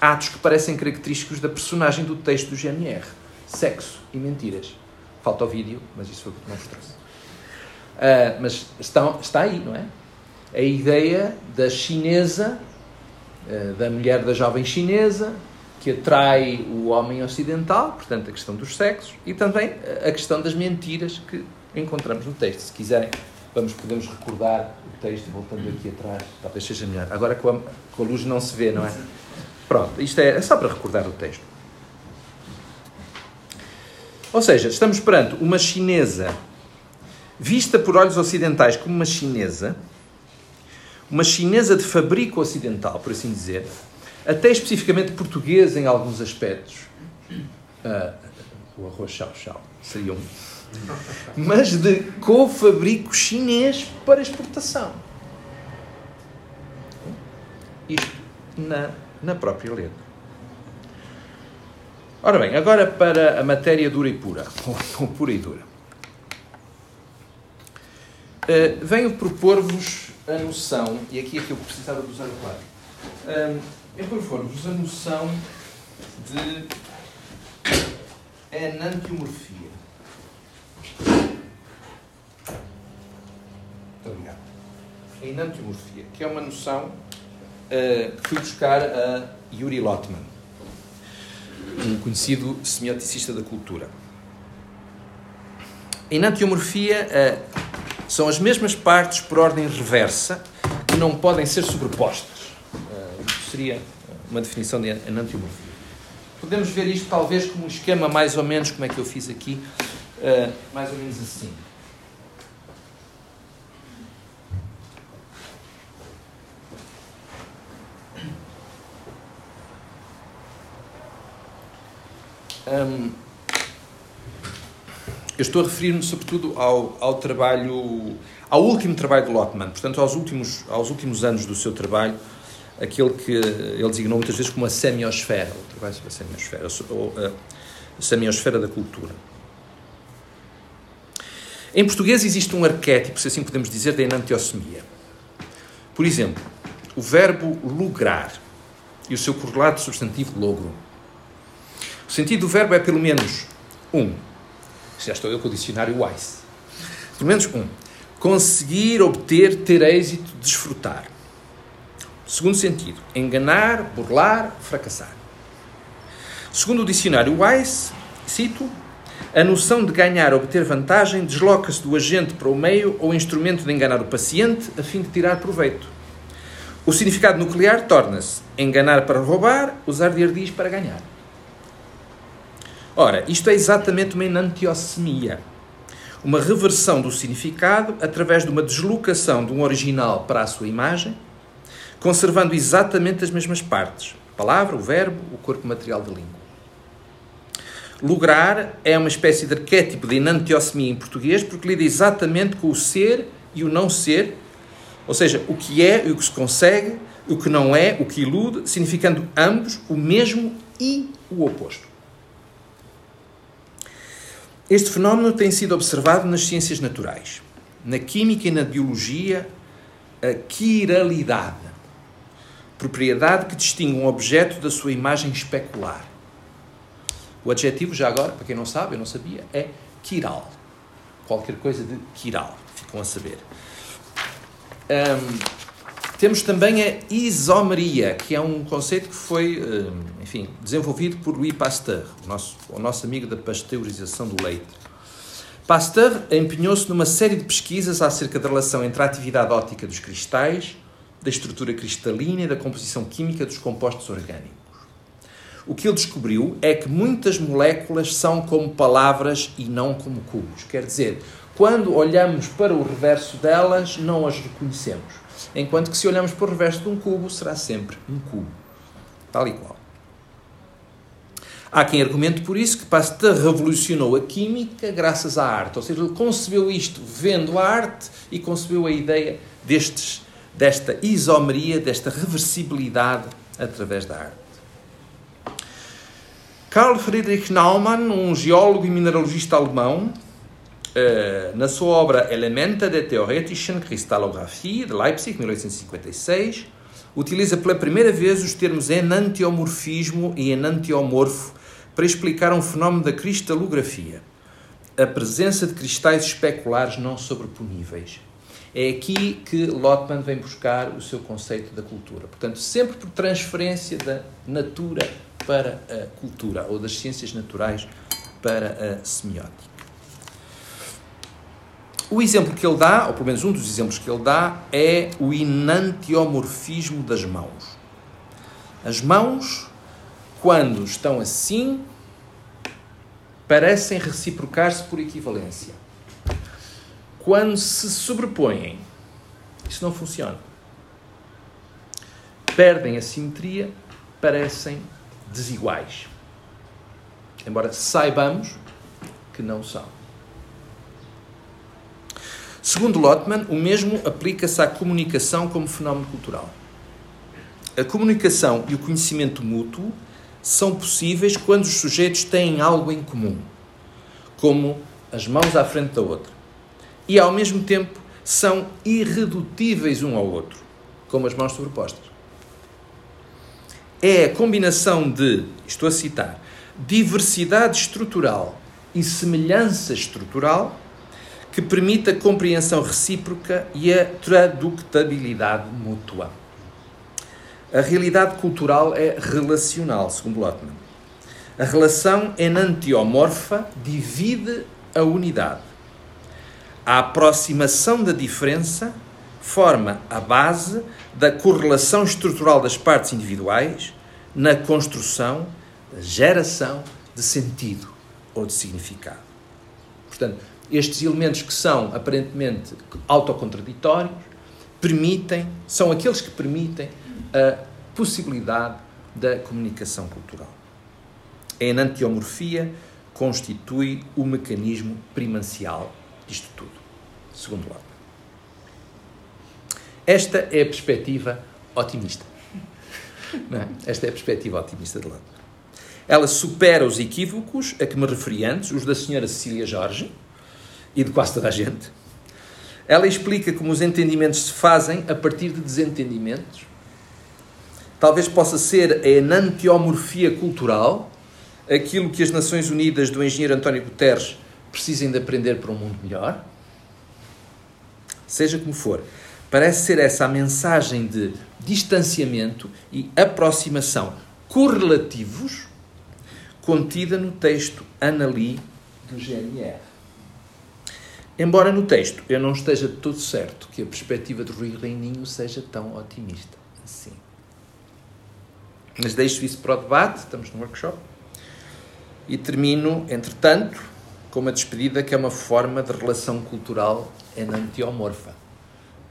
[SPEAKER 2] Atos que parecem característicos da personagem do texto do GNR. Sexo e mentiras. Falta o vídeo, mas isso foi o que não vos trouxe. Uh, mas está, está aí, não é? A ideia da chinesa, uh, da mulher da jovem chinesa, que atrai o homem ocidental, portanto, a questão dos sexos, e também a questão das mentiras que encontramos no texto. Se quiserem, vamos, podemos recordar o texto, voltando aqui atrás, talvez seja melhor. Agora com a, com a luz não se vê, não é? Pronto, isto é, é só para recordar o texto. Ou seja, estamos perante uma chinesa vista por olhos ocidentais como uma chinesa, uma chinesa de fabrico ocidental, por assim dizer, até especificamente português em alguns aspectos. Uh, o arroz chau-chau seria um. Mas de co-fabrico chinês para exportação. Isto na, na própria letra. Ora bem, agora para a matéria dura e pura, ou pura e dura. Uh, venho propor-vos a noção, e aqui é que eu precisava de usar o quadro. Uh, é propor-vos a noção de enantiomorfia. Muito obrigado. A enantiomorfia, que é uma noção uh, que fui buscar a Yuri Lotman, um conhecido semioticista da cultura. enantiomorfia uh, são as mesmas partes por ordem reversa que não podem ser sobrepostas. Isto seria uma definição de enantiomorfia. Podemos ver isto talvez como um esquema mais ou menos como é que eu fiz aqui, uh, mais ou menos assim. Um, eu estou a referir-me sobretudo ao, ao trabalho, ao último trabalho de Lotman, portanto aos últimos, aos últimos anos do seu trabalho, aquele que ele designou muitas vezes como a semiosfera, o trabalho sobre a semiosfera, ou a semiosfera da cultura. Em português existe um arquétipo, se assim podemos dizer, da enantiossemia. Por exemplo, o verbo lograr e o seu correlato substantivo logro. O sentido do verbo é pelo menos um. Já estou eu com o dicionário Wise. Pelo menos um. Conseguir, obter, ter êxito, desfrutar. Segundo sentido, enganar, burlar, fracassar. Segundo o dicionário Wise, cito, a noção de ganhar ou obter vantagem desloca-se do agente para o meio ou instrumento de enganar o paciente a fim de tirar proveito. O significado nuclear torna-se enganar para roubar, usar de ardis para ganhar. Ora, isto é exatamente uma enantiossemia. Uma reversão do significado através de uma deslocação de um original para a sua imagem, conservando exatamente as mesmas partes: a palavra, o verbo, o corpo material da língua. Lograr é uma espécie de arquétipo de enantiossemia em português porque lida exatamente com o ser e o não ser, ou seja, o que é e o que se consegue, o que não é, o que ilude, significando ambos o mesmo e o oposto. Este fenómeno tem sido observado nas ciências naturais. Na química e na biologia, a quiralidade, propriedade que distingue um objeto da sua imagem especular. O adjetivo, já agora, para quem não sabe, eu não sabia, é quiral. Qualquer coisa de quiral, ficam a saber. Um, temos também a isomeria, que é um conceito que foi, eh, enfim, desenvolvido por Louis Pasteur, o nosso, o nosso amigo da pasteurização do leite. Pasteur empenhou-se numa série de pesquisas acerca da relação entre a atividade óptica dos cristais, da estrutura cristalina e da composição química dos compostos orgânicos. O que ele descobriu é que muitas moléculas são como palavras e não como cubos. Quer dizer, quando olhamos para o reverso delas, não as reconhecemos enquanto que se olhamos para o reverso de um cubo, será sempre um cubo, tal e qual. Há quem argumente por isso que Pasteur revolucionou a química graças à arte, ou seja, ele concebeu isto vendo a arte e concebeu a ideia destes, desta isomeria, desta reversibilidade através da arte. Carl Friedrich Naumann, um geólogo e mineralogista alemão, eh, na sua obra Elemente der Theoretischen Kristallographie, de Leipzig, 1856, utiliza pela primeira vez os termos enantiomorfismo e enantiomorfo para explicar um fenómeno da cristalografia, a presença de cristais especulares não sobreponíveis. É aqui que Lotman vem buscar o seu conceito da cultura. Portanto, sempre por transferência da natura para a cultura, ou das ciências naturais para a semiótica. O exemplo que ele dá, ou pelo menos um dos exemplos que ele dá, é o enantiomorfismo das mãos. As mãos, quando estão assim, parecem reciprocar-se por equivalência. Quando se sobrepõem, isso não funciona. Perdem a simetria, parecem desiguais. Embora saibamos que não são. Segundo Lotman, o mesmo aplica-se à comunicação como fenómeno cultural. A comunicação e o conhecimento mútuo são possíveis quando os sujeitos têm algo em comum, como as mãos à frente da outra, e ao mesmo tempo são irredutíveis um ao outro, como as mãos sobrepostas. É a combinação de, estou a citar, diversidade estrutural e semelhança estrutural que permite a compreensão recíproca e a traductabilidade mútua. A realidade cultural é relacional, segundo Lotman. A relação enantiomorfa divide a unidade, A aproximação da diferença forma a base da correlação estrutural das partes individuais na construção, geração de sentido ou de significado. Portanto, estes elementos que são aparentemente autocontraditórios permitem, são aqueles que permitem a possibilidade da comunicação cultural. A enantiomorfia constitui o mecanismo primancial disto tudo, segundo lado. Esta é a perspectiva otimista. É? Esta é a perspectiva otimista de lado. Ela supera os equívocos a que me referi antes, os da senhora Cecília Jorge e de quase toda a gente. Ela explica como os entendimentos se fazem a partir de desentendimentos. Talvez possa ser a enantiomorfia cultural, aquilo que as Nações Unidas do engenheiro António Guterres precisem de aprender para um mundo melhor. Seja como for, parece ser essa a mensagem de distanciamento e aproximação correlativos contida no texto Anali do GNR. Embora no texto eu não esteja de todo certo que a perspectiva de Rui Reininho seja tão otimista assim. Mas deixo isso para o debate, estamos no workshop. E termino, entretanto, com uma despedida que é uma forma de relação cultural enantiomorfa.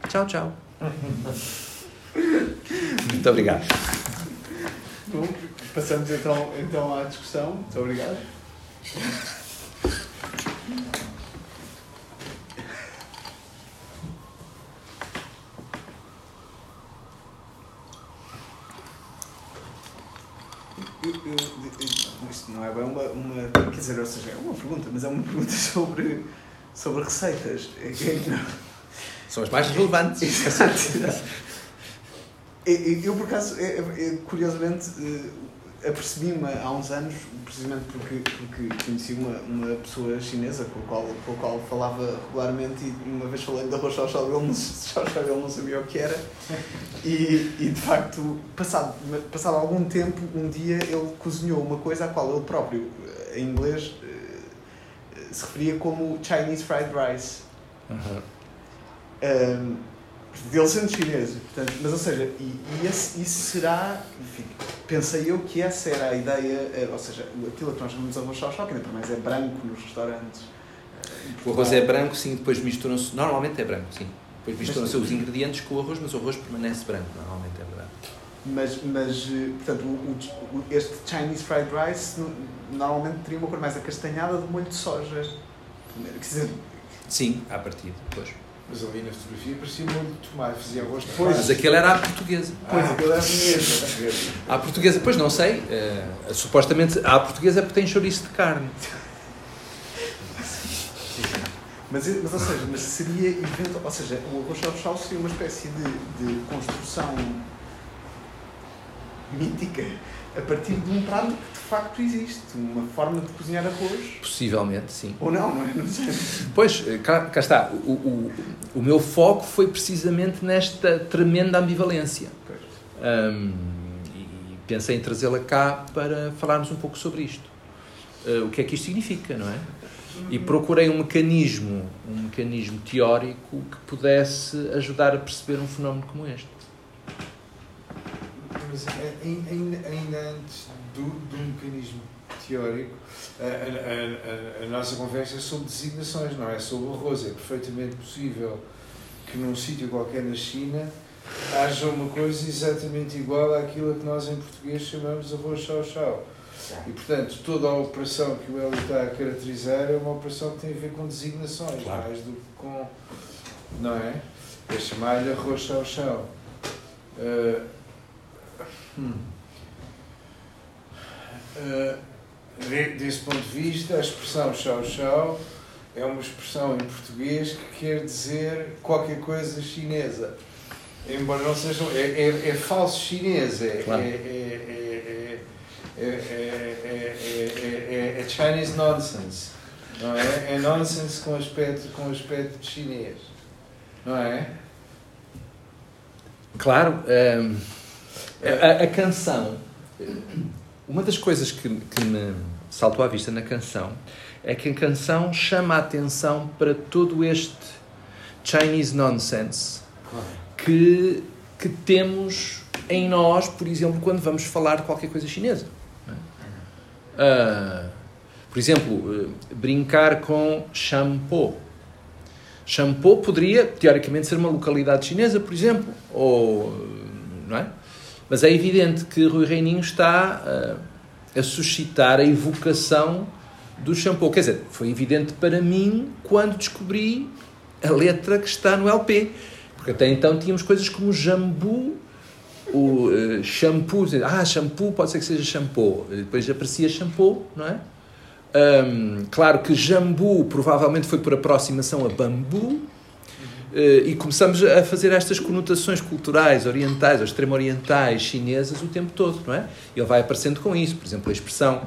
[SPEAKER 2] Tchau, tchau. Muito obrigado.
[SPEAKER 1] Bom, passamos então, então à discussão. Muito obrigado. Isto não é bem uma, uma. Quer dizer, ou seja, é uma pergunta, mas é uma pergunta sobre, sobre receitas. É, é,
[SPEAKER 2] São as mais relevantes.
[SPEAKER 1] Exato. Eu, por acaso, curiosamente, apercebi-me há uns anos, precisamente porque, porque conheci uma, uma pessoa chinesa com a, qual, com a qual falava regularmente e uma vez falei da arroz chau chau, ele, não, ele não sabia o que era e, e de facto, passado, passado algum tempo, um dia ele cozinhou uma coisa à qual ele próprio, em inglês, se referia como Chinese Fried Rice. Uhum. Um, dele sendo chinês. Portanto, mas, ou seja, e, e esse, isso será, enfim, pensei eu que essa era a ideia, eh, ou seja, aquilo que nós chamamos de arroz chau que ainda por mais é branco nos restaurantes.
[SPEAKER 2] Eh, o arroz é branco, sim, depois misturam-se, normalmente é branco, sim. Depois misturam-se os ingredientes com o arroz, mas o arroz permanece branco, normalmente é branco.
[SPEAKER 1] Mas, mas eh, portanto, o, o, este Chinese Fried Rice normalmente teria uma cor mais acastanhada de molho de soja. Quer dizer,
[SPEAKER 2] sim, à partida, depois.
[SPEAKER 3] Mas ali na fotografia parecia molho de tomate, fazia gosto.
[SPEAKER 2] Pois. Mas aquele era à portuguesa.
[SPEAKER 1] Pois, ah, aquele era mesmo.
[SPEAKER 2] À portuguesa, pois não sei. Uh, supostamente à portuguesa é porque tem chouriço de carne.
[SPEAKER 1] Mas, mas, ou seja, mas seria evento, ou seja, o arroz chau seria uma espécie de, de construção mítica a partir de um prato que de facto existe, uma forma de cozinhar arroz.
[SPEAKER 2] Possivelmente, sim.
[SPEAKER 1] Ou não, não é? Não sei.
[SPEAKER 2] Pois, cá, cá está. O, o, o meu foco foi precisamente nesta tremenda ambivalência. Um, e pensei em trazê-la cá para falarmos um pouco sobre isto. Uh, o que é que isto significa, não é? E procurei um mecanismo, um mecanismo teórico que pudesse ajudar a perceber um fenómeno como este
[SPEAKER 3] mas ainda, ainda antes do, do mecanismo teórico, a, a, a, a, nossa conversa é sobre designações, não é sobre arroz. É perfeitamente possível que num sítio qualquer na China haja uma coisa exatamente igual àquilo que nós em português chamamos arroz chau-chau. E, portanto, toda a operação que o Hélio está a caracterizar é uma operação que tem a ver com designações, claro. mais do que com. Não é? É chamar-lhe arroz chau-chau. Uh, Hum. Uh, desse ponto de vista, a expressão chau-chau é uma expressão em português que quer dizer qualquer coisa chinesa. Embora não seja. É, é, é falso chinês, é, claro. é, é, é, Chinese nonsense. Não é? É nonsense com aspecto, com aspecto chinês. Não é?
[SPEAKER 2] Claro. Um a, a, canção, uma das coisas que, que me saltou à vista na canção é que a canção chama a atenção para todo este Chinese nonsense que, que temos em nós, por exemplo, quando vamos falar de qualquer coisa chinesa. Uh, por exemplo, uh, brincar com shampoo. Shampoo poderia, teoricamente, ser uma localidade chinesa, por exemplo, ou, não é? Mas é evidente que Rui Reininho está uh, a suscitar a evocação do shampoo. Quer dizer, foi evidente para mim quando descobri a letra que está no LP. Porque até então tínhamos coisas como jambu, o uh, shampoo, ah, shampoo pode ser que seja shampoo. Depois aparecia shampoo, não é? Um, claro que jambu provavelmente foi por aproximação a bambu, e começamos a fazer estas conotações culturais, orientais ou extremo-orientais, chinesas, o tempo todo, não é? Ele vai aparecendo com isso. Por exemplo, a expressão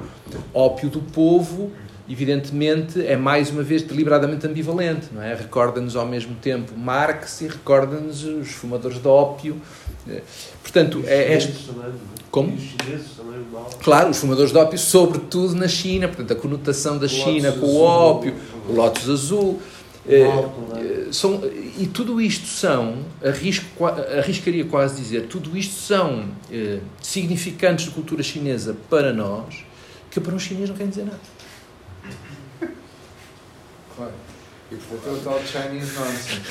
[SPEAKER 2] ópio do povo, evidentemente, é mais uma vez deliberadamente ambivalente, não é? Recorda-nos ao mesmo tempo Marx e recorda-nos os fumadores de ópio. Eh, portanto, é este. É? Como? Claro, os fumadores de ópio, sobretudo na China, portanto, a conotação da China com o ópio, o lótus azul. É, são, e tudo isto são, arrisco, arriscaria quase dizer, tudo isto são eh, significantes de cultura chinesa para nós, que para um chinês não querem dizer nada.
[SPEAKER 3] Claro. E portanto é o tal Chinese nonsense.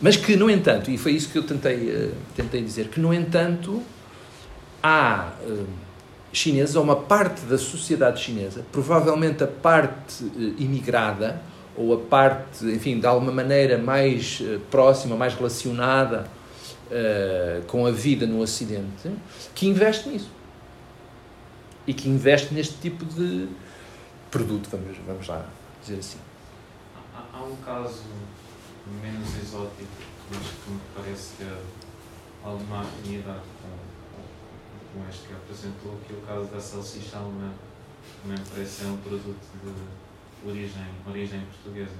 [SPEAKER 2] Mas que, no entanto, e foi isso que eu tentei, uh, tentei dizer, que, no entanto, há uh, chineses, ou uma parte da sociedade chinesa, provavelmente a parte uh, imigrada, ou a parte, enfim, de alguma maneira mais uh, próxima, mais relacionada uh, com a vida no Ocidente, que investe nisso. E que investe neste tipo de produto, vamos, vamos lá dizer assim.
[SPEAKER 4] Há, há um caso menos exótico, mas que me parece ter alguma afinidade com, com este que apresentou, que é o caso da salsicha alemã. Também parece ser um produto de origem, origem portuguesa.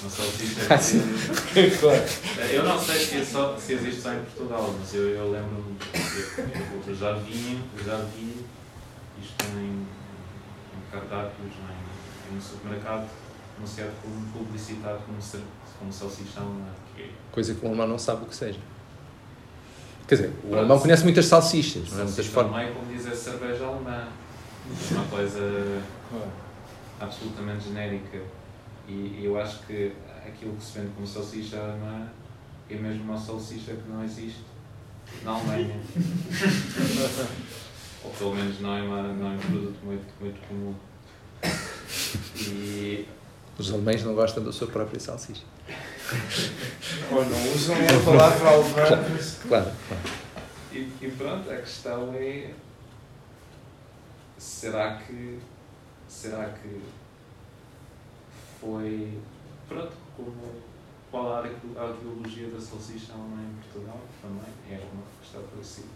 [SPEAKER 4] Uma salsicha que... claro. Eu não sei se, é só, se existe só em Portugal, mas eu, eu lembro-me, eu, eu, já vi, já vi isto em, em cardápios, em, em um supermercado, anunciado como publicitado como, como salsichão.
[SPEAKER 2] É? Coisa que o alemão não sabe o que seja. Quer dizer, o Pronto, alemão conhece muitas salsichas,
[SPEAKER 4] não é? Muitas formas. Também, como diz a cerveja alemã. Uma coisa. Absolutamente genérica. E, eu acho que aquilo que se vende como salsicha alemã é mesmo uma salsicha que não existe na Alemanha. Ou pelo menos não é, uma, não é um produto muito, muito comum. E...
[SPEAKER 2] Os alemães não gostam da sua própria salsicha.
[SPEAKER 3] Ou não usam a palavra alemã. Claro,
[SPEAKER 2] claro. claro.
[SPEAKER 4] E, e pronto, a questão é será que será que foi, pronto, como, qual a arqueologia da salsicha alemã em Portugal também, é uma questão parecida.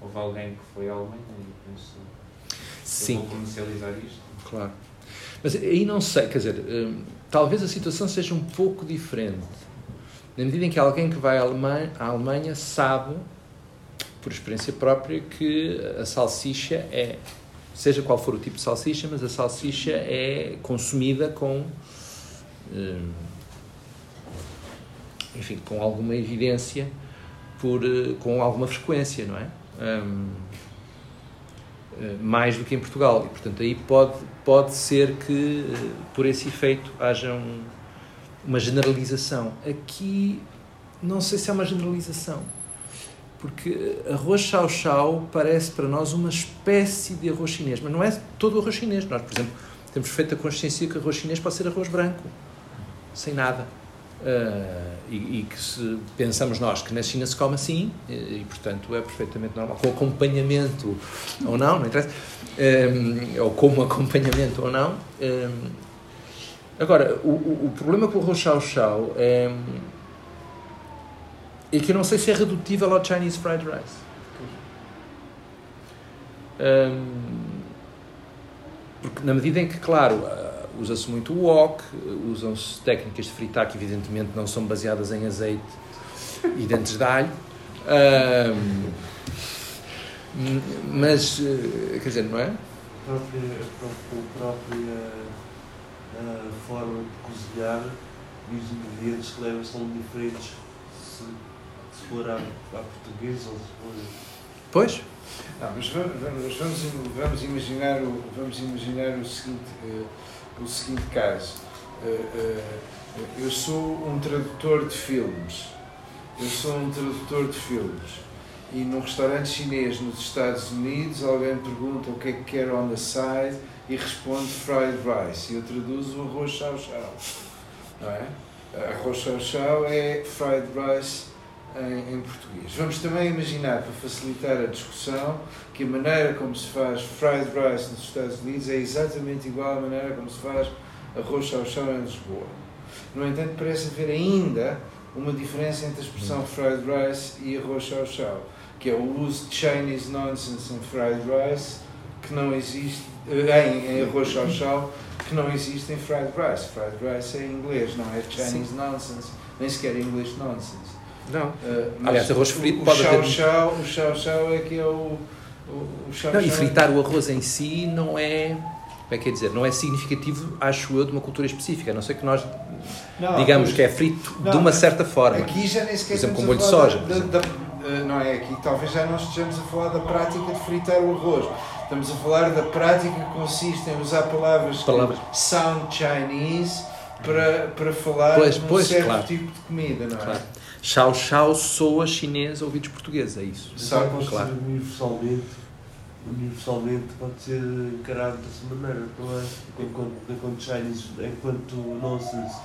[SPEAKER 4] Houve alguém que foi à Alemanha e pensou, Sim. vou comercializar isto.
[SPEAKER 2] Claro. Mas aí não sei, quer dizer, hum, talvez a situação seja um pouco diferente. Na medida em que alguém que vai à Alemanha, à Alemanha sabe, por experiência própria, que a salsicha é seja qual for o tipo de salsicha, mas a salsicha é consumida com, hum, enfim, com alguma evidência, por, eh, com alguma frequência, não é? Eh, mais do que em Portugal. E, portanto, aí pode, pode ser que, eh, por esse efeito, haja um, uma generalização. Aqui, não sei se é uma generalização porque arroz chau-chau parece para nós uma espécie de arroz chinês, mas não é todo o arroz chinês. Nós, por exemplo, temos feito a consciência que arroz chinês pode ser arroz branco, sem nada. Uh, e, e, que se pensamos nós que na China se come assim, e, e, portanto é perfeitamente normal, com acompanhamento ou não, não interessa, um, ou como acompanhamento ou não. Um, agora, o, o, problema com o arroz chau-chau é e que eu não sei se é redutível ao Chinese Fried Rice. Um, porque na medida em que, claro, uh, usa-se muito o wok, usam-se técnicas de fritar que evidentemente não são baseadas em azeite e dentes de alho. Um, mas, uh, quer dizer, não é?
[SPEAKER 5] a própria, a própria a forma de cozinhar e os ingredientes que levam são diferentes se for à, à portuguesa ou se for.
[SPEAKER 2] Pois?
[SPEAKER 3] Não, mas vamos, vamos, vamos, imaginar, o, vamos imaginar o, seguinte, uh, o seguinte caso. Uh, uh, eu sou um tradutor de filmes. Eu sou um tradutor de filmes. E num restaurante chinês nos Estados Unidos, alguém pergunta o que é que quer on the side e responde fried rice. E eu traduzo o arroz chau chau. Não é? Arroz chau chau é fried rice em, em, português. Vamos também imaginar, para facilitar a discussão, que a maneira como se faz fried rice nos Estados Unidos é exatamente igual à maneira como se faz arroz chau chau em Lisboa. No entanto, parece haver ainda uma diferença entre a expressão fried rice e arroz chau chau, que é o uso de Chinese nonsense em fried rice, que não existe em, em arroz chau chau, que não existe em fried rice. Fried rice é inglês, não é Chinese Sim. nonsense, nem sequer English nonsense.
[SPEAKER 2] Não. Uh, Aliás, arroz frito
[SPEAKER 3] o,
[SPEAKER 2] pode
[SPEAKER 3] chau, chau, O chau chau é que é o. o,
[SPEAKER 2] o chau, não, e fritar é... o arroz em si não é. Como é que é dizer? Não é significativo, acho eu, de uma cultura específica, a não ser que nós não, digamos que é frito não, de uma certa forma.
[SPEAKER 3] Aqui já nem sequer
[SPEAKER 2] por exemplo, com molho de soja.
[SPEAKER 3] Da, da, da, eh, não é aqui, talvez já não estejamos a falar da prática de fritar o arroz. Estamos a falar da prática que consiste em usar palavras, palavras. sound Chinese para, para falar
[SPEAKER 2] pois,
[SPEAKER 3] de um
[SPEAKER 2] pois,
[SPEAKER 3] certo
[SPEAKER 2] claro.
[SPEAKER 3] tipo de comida, não é? Claro.
[SPEAKER 2] Chau chau soa chinês ouvidos português, é isso.
[SPEAKER 5] Só pode claro. ser universalmente, universalmente pode ser encarado dessa maneira, não é? Enquanto, enquanto Chinese, enquanto nonsense,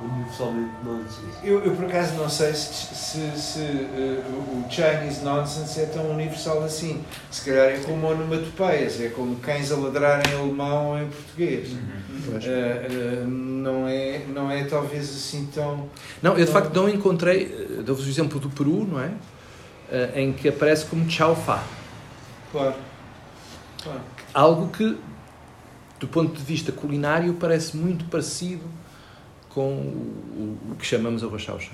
[SPEAKER 5] universalmente nonsense.
[SPEAKER 3] Eu, eu por acaso não sei se, se, se uh, o Chinese nonsense é tão universal assim. Se calhar é como onomatopeias, é como cães a ladrar em alemão ou em português. Uhum. Uh, uh, não, é, não é talvez assim tão.
[SPEAKER 2] Não, eu de facto não encontrei. Dou-vos o exemplo do Peru, não é? Uh, em que aparece como Chao Fa.
[SPEAKER 3] Claro. claro.
[SPEAKER 2] Algo que, do ponto de vista culinário, parece muito parecido com o, o que chamamos arroz Chao Chao.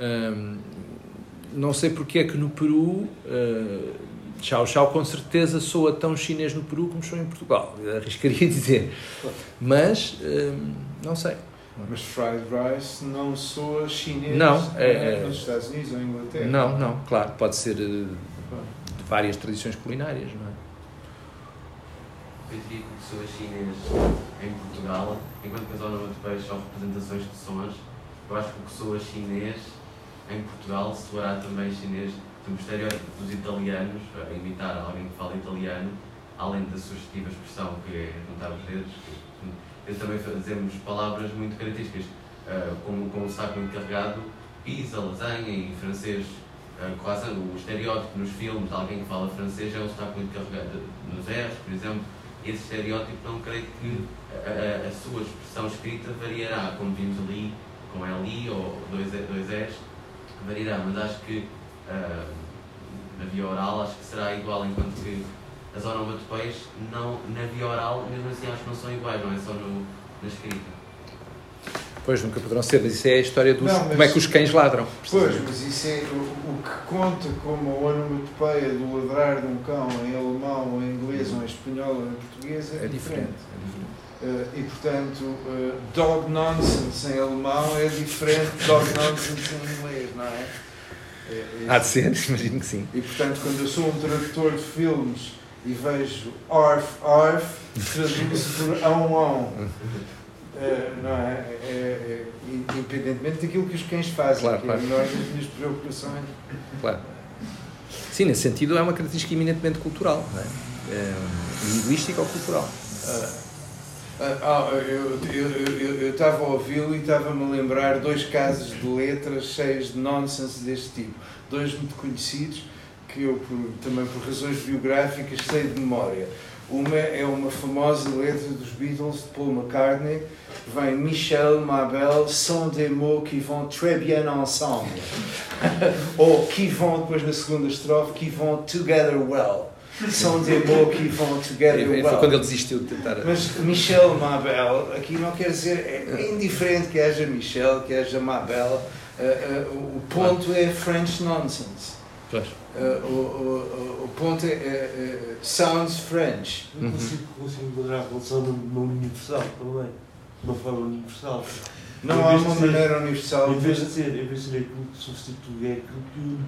[SPEAKER 2] Um, não sei porque é que no Peru Chau Chau com certeza soa tão chinês no Peru como soa em Portugal, arriscaria dizer. Mas, hum, não sei.
[SPEAKER 3] Mas fried rice não soa chinês
[SPEAKER 2] não,
[SPEAKER 3] é, é, nos Estados Unidos ou Inglaterra?
[SPEAKER 2] Não, não, claro, pode ser eh, de várias tradições culinárias, não é?
[SPEAKER 6] Eu diria que soa chinês em Portugal, enquanto que as onomatopeias são representações de sons, eu acho que o que soa chinês em Portugal soará também chinês um estereótipo dos italianos, a imitar alguém que fala italiano, além da sugestiva expressão que é juntar os dedos, eles também fazemos palavras muito características, uh, como, como o saco muito carregado, pizza, lasanha, em francês, uh, croissant, o estereótipo nos filmes de alguém que fala francês é o sotaque muito carregado. Nos R's, por exemplo, esse estereótipo não creio que a, a, sua expressão escrita variará, como vimos ali, com L ou dois, dois R's, variará, mas acho que uh, na via oral, acho que será igual, enquanto que as onomatopeias, não, na via oral, mesmo assim, acho que não são iguais, não é só no, na escrita.
[SPEAKER 2] Pois, nunca poderão ser, mas isso é a história dos. Não, como é que os cães ladram.
[SPEAKER 3] Pois, mas isso é o, o que conta como a onomatopeia do ladrar de um cão em alemão, ou em inglês, ou em espanhol, ou em português é, é diferente. diferente. É diferente. Uh, e portanto, uh, dog nonsense em alemão é diferente de dog nonsense em inglês, não é?
[SPEAKER 2] É, é Há de ser, imagino que sim.
[SPEAKER 3] E portanto, quando eu sou um tradutor de filmes e vejo arf, arf, traduz por ão, ão. Uh, não é? É, é? Independentemente daquilo que os cães fazem, claro, que claro. é a menor das minhas preocupações.
[SPEAKER 2] Claro. Sim, nesse sentido é uma característica eminentemente cultural, não é? é linguística ou cultural. Uh,
[SPEAKER 3] ah, eu estava a ouvi-lo e estava-me a lembrar dois casos de letras cheias de nonsense deste tipo. Dois muito conhecidos que eu, por, também por razões biográficas, sei de memória. Uma é uma famosa letra dos Beatles de Paul McCartney, vem Michel, Mabel, sont des mots qui vont très bien ensemble. Ou qui vont, depois na segunda estrofe, qui vont together well são des mots qui vont together well.
[SPEAKER 2] Foi quando ele desistiu de tentar.
[SPEAKER 3] Mas Michel Mabel, aqui não quer dizer, é indiferente que haja Michel, que haja Mabel, uh, uh, o ponto é French nonsense.
[SPEAKER 2] Pois.
[SPEAKER 3] Uh, o, o, o ponto é, é, é sounds French.
[SPEAKER 5] Eu consigo, consigo enquadrar a relação no, no universal também. De uma forma universal.
[SPEAKER 3] Não há uma maneira universal
[SPEAKER 5] Em vez de ser, em vez de ser aquilo que substitui, é aquilo que.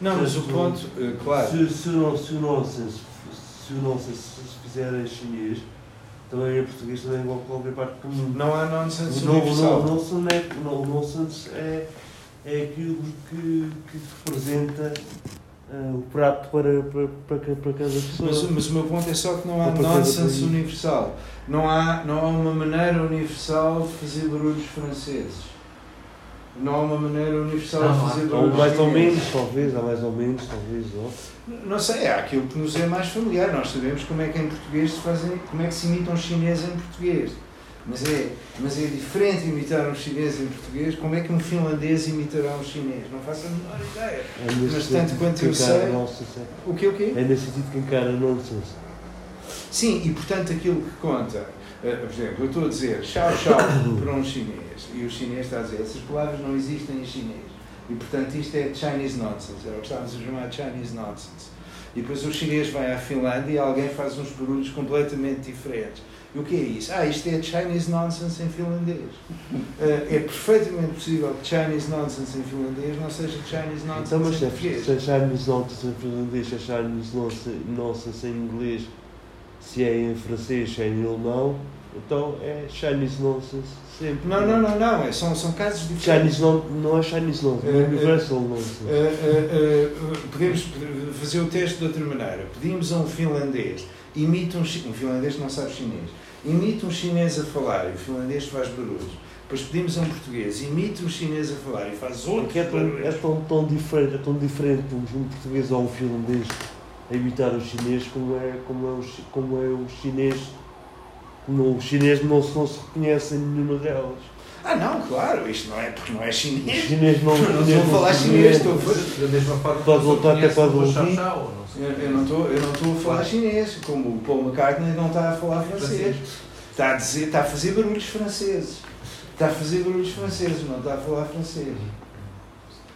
[SPEAKER 3] Não, mas o ponto, uh, claro.
[SPEAKER 5] Se, se, o non- se o nonsense, se o nonsense se fizer em chinês, também em português também é igual a qualquer parte do mundo.
[SPEAKER 3] Não há nonsense universal.
[SPEAKER 5] o nonsense é, é aquilo que, que representa ah, o prato para, para, para, para cada pessoa.
[SPEAKER 3] Mas, mas o meu ponto é só que não há
[SPEAKER 5] Ou
[SPEAKER 3] nonsense universal. Não há, não há uma maneira universal de fazer barulhos franceses. Não há uma maneira universal
[SPEAKER 2] Não,
[SPEAKER 3] de fazer
[SPEAKER 5] Ou
[SPEAKER 3] barulhos
[SPEAKER 5] mais ou menos, talvez, há mais ou menos, talvez. Ou.
[SPEAKER 3] Não sei, há aquilo que nos é mais familiar. Nós sabemos como é que em português se fazem, como é que se imita um chinês em português. Mas é, mas é diferente imitar um chinês em português. Como é que um finlandês imitará um chinês? Não faço a menor ideia.
[SPEAKER 5] É
[SPEAKER 3] Mas tanto quanto eu sei-
[SPEAKER 5] nonsense,
[SPEAKER 3] O que o quê?
[SPEAKER 5] É nesse sentido que encara nonsense.
[SPEAKER 3] Sim, e portanto aquilo que conta, eh, por exemplo, eu estou a dizer chau chau para um chinês e o chinês está a dizer essas palavras não existem em chinês e portanto isto é Chinese nonsense, é o que estávamos a chamar Chinese nonsense. E depois o chinês vai à Finlândia e alguém faz uns barulhos completamente diferentes. E o que é isso? Ah, isto é Chinese nonsense em finlandês. Eh, é perfeitamente possível que Chinese nonsense em finlandês não seja Chinese nonsense
[SPEAKER 5] Então, mas
[SPEAKER 3] em
[SPEAKER 5] se é,
[SPEAKER 3] português.
[SPEAKER 5] se é Chinese nonsense em finlandês, se é Chinese nonsense, nonsense em inglês, se é em francês, se é em alemão, então é Chinese nonsense sempre.
[SPEAKER 3] Não, não, não, não, é, são, são casos diferentes.
[SPEAKER 5] Chinese non, não é Chinese nonsense, é
[SPEAKER 3] Eh, eh,
[SPEAKER 5] universal nonsense.
[SPEAKER 3] Uh, uh, uh, podemos fazer o teste de outra maneira. Pedimos a um finlandês, imita um, um finlandês que não sabe chinês, imita um chinês a falar e o finlandês faz barulhos. Depois pedimos a um português, imita um chinês a falar e faz
[SPEAKER 5] Porque é tão, é tão, tão diferente, é tão diferente um, um português ou um finlandês a imitar o chinês como é, como é, o, como é o chinês. No, o chinês não, se- não se reconhece em nenhuma delas.
[SPEAKER 3] Ah, não, claro, isto não é porque não é
[SPEAKER 5] O
[SPEAKER 3] chinês.
[SPEAKER 5] chinês não,
[SPEAKER 3] Não
[SPEAKER 5] chinês
[SPEAKER 3] estou a falar chinês, estou a falar.
[SPEAKER 2] Da mesma forma
[SPEAKER 5] Pode voltar até para
[SPEAKER 2] o
[SPEAKER 3] Eu, eu não estou, a falar chinês, como o Paul McCartney não está a falar francês. Está a, dizer, está a fazer barulhos franceses. Está a fazer barulhos franceses, não está a falar francês.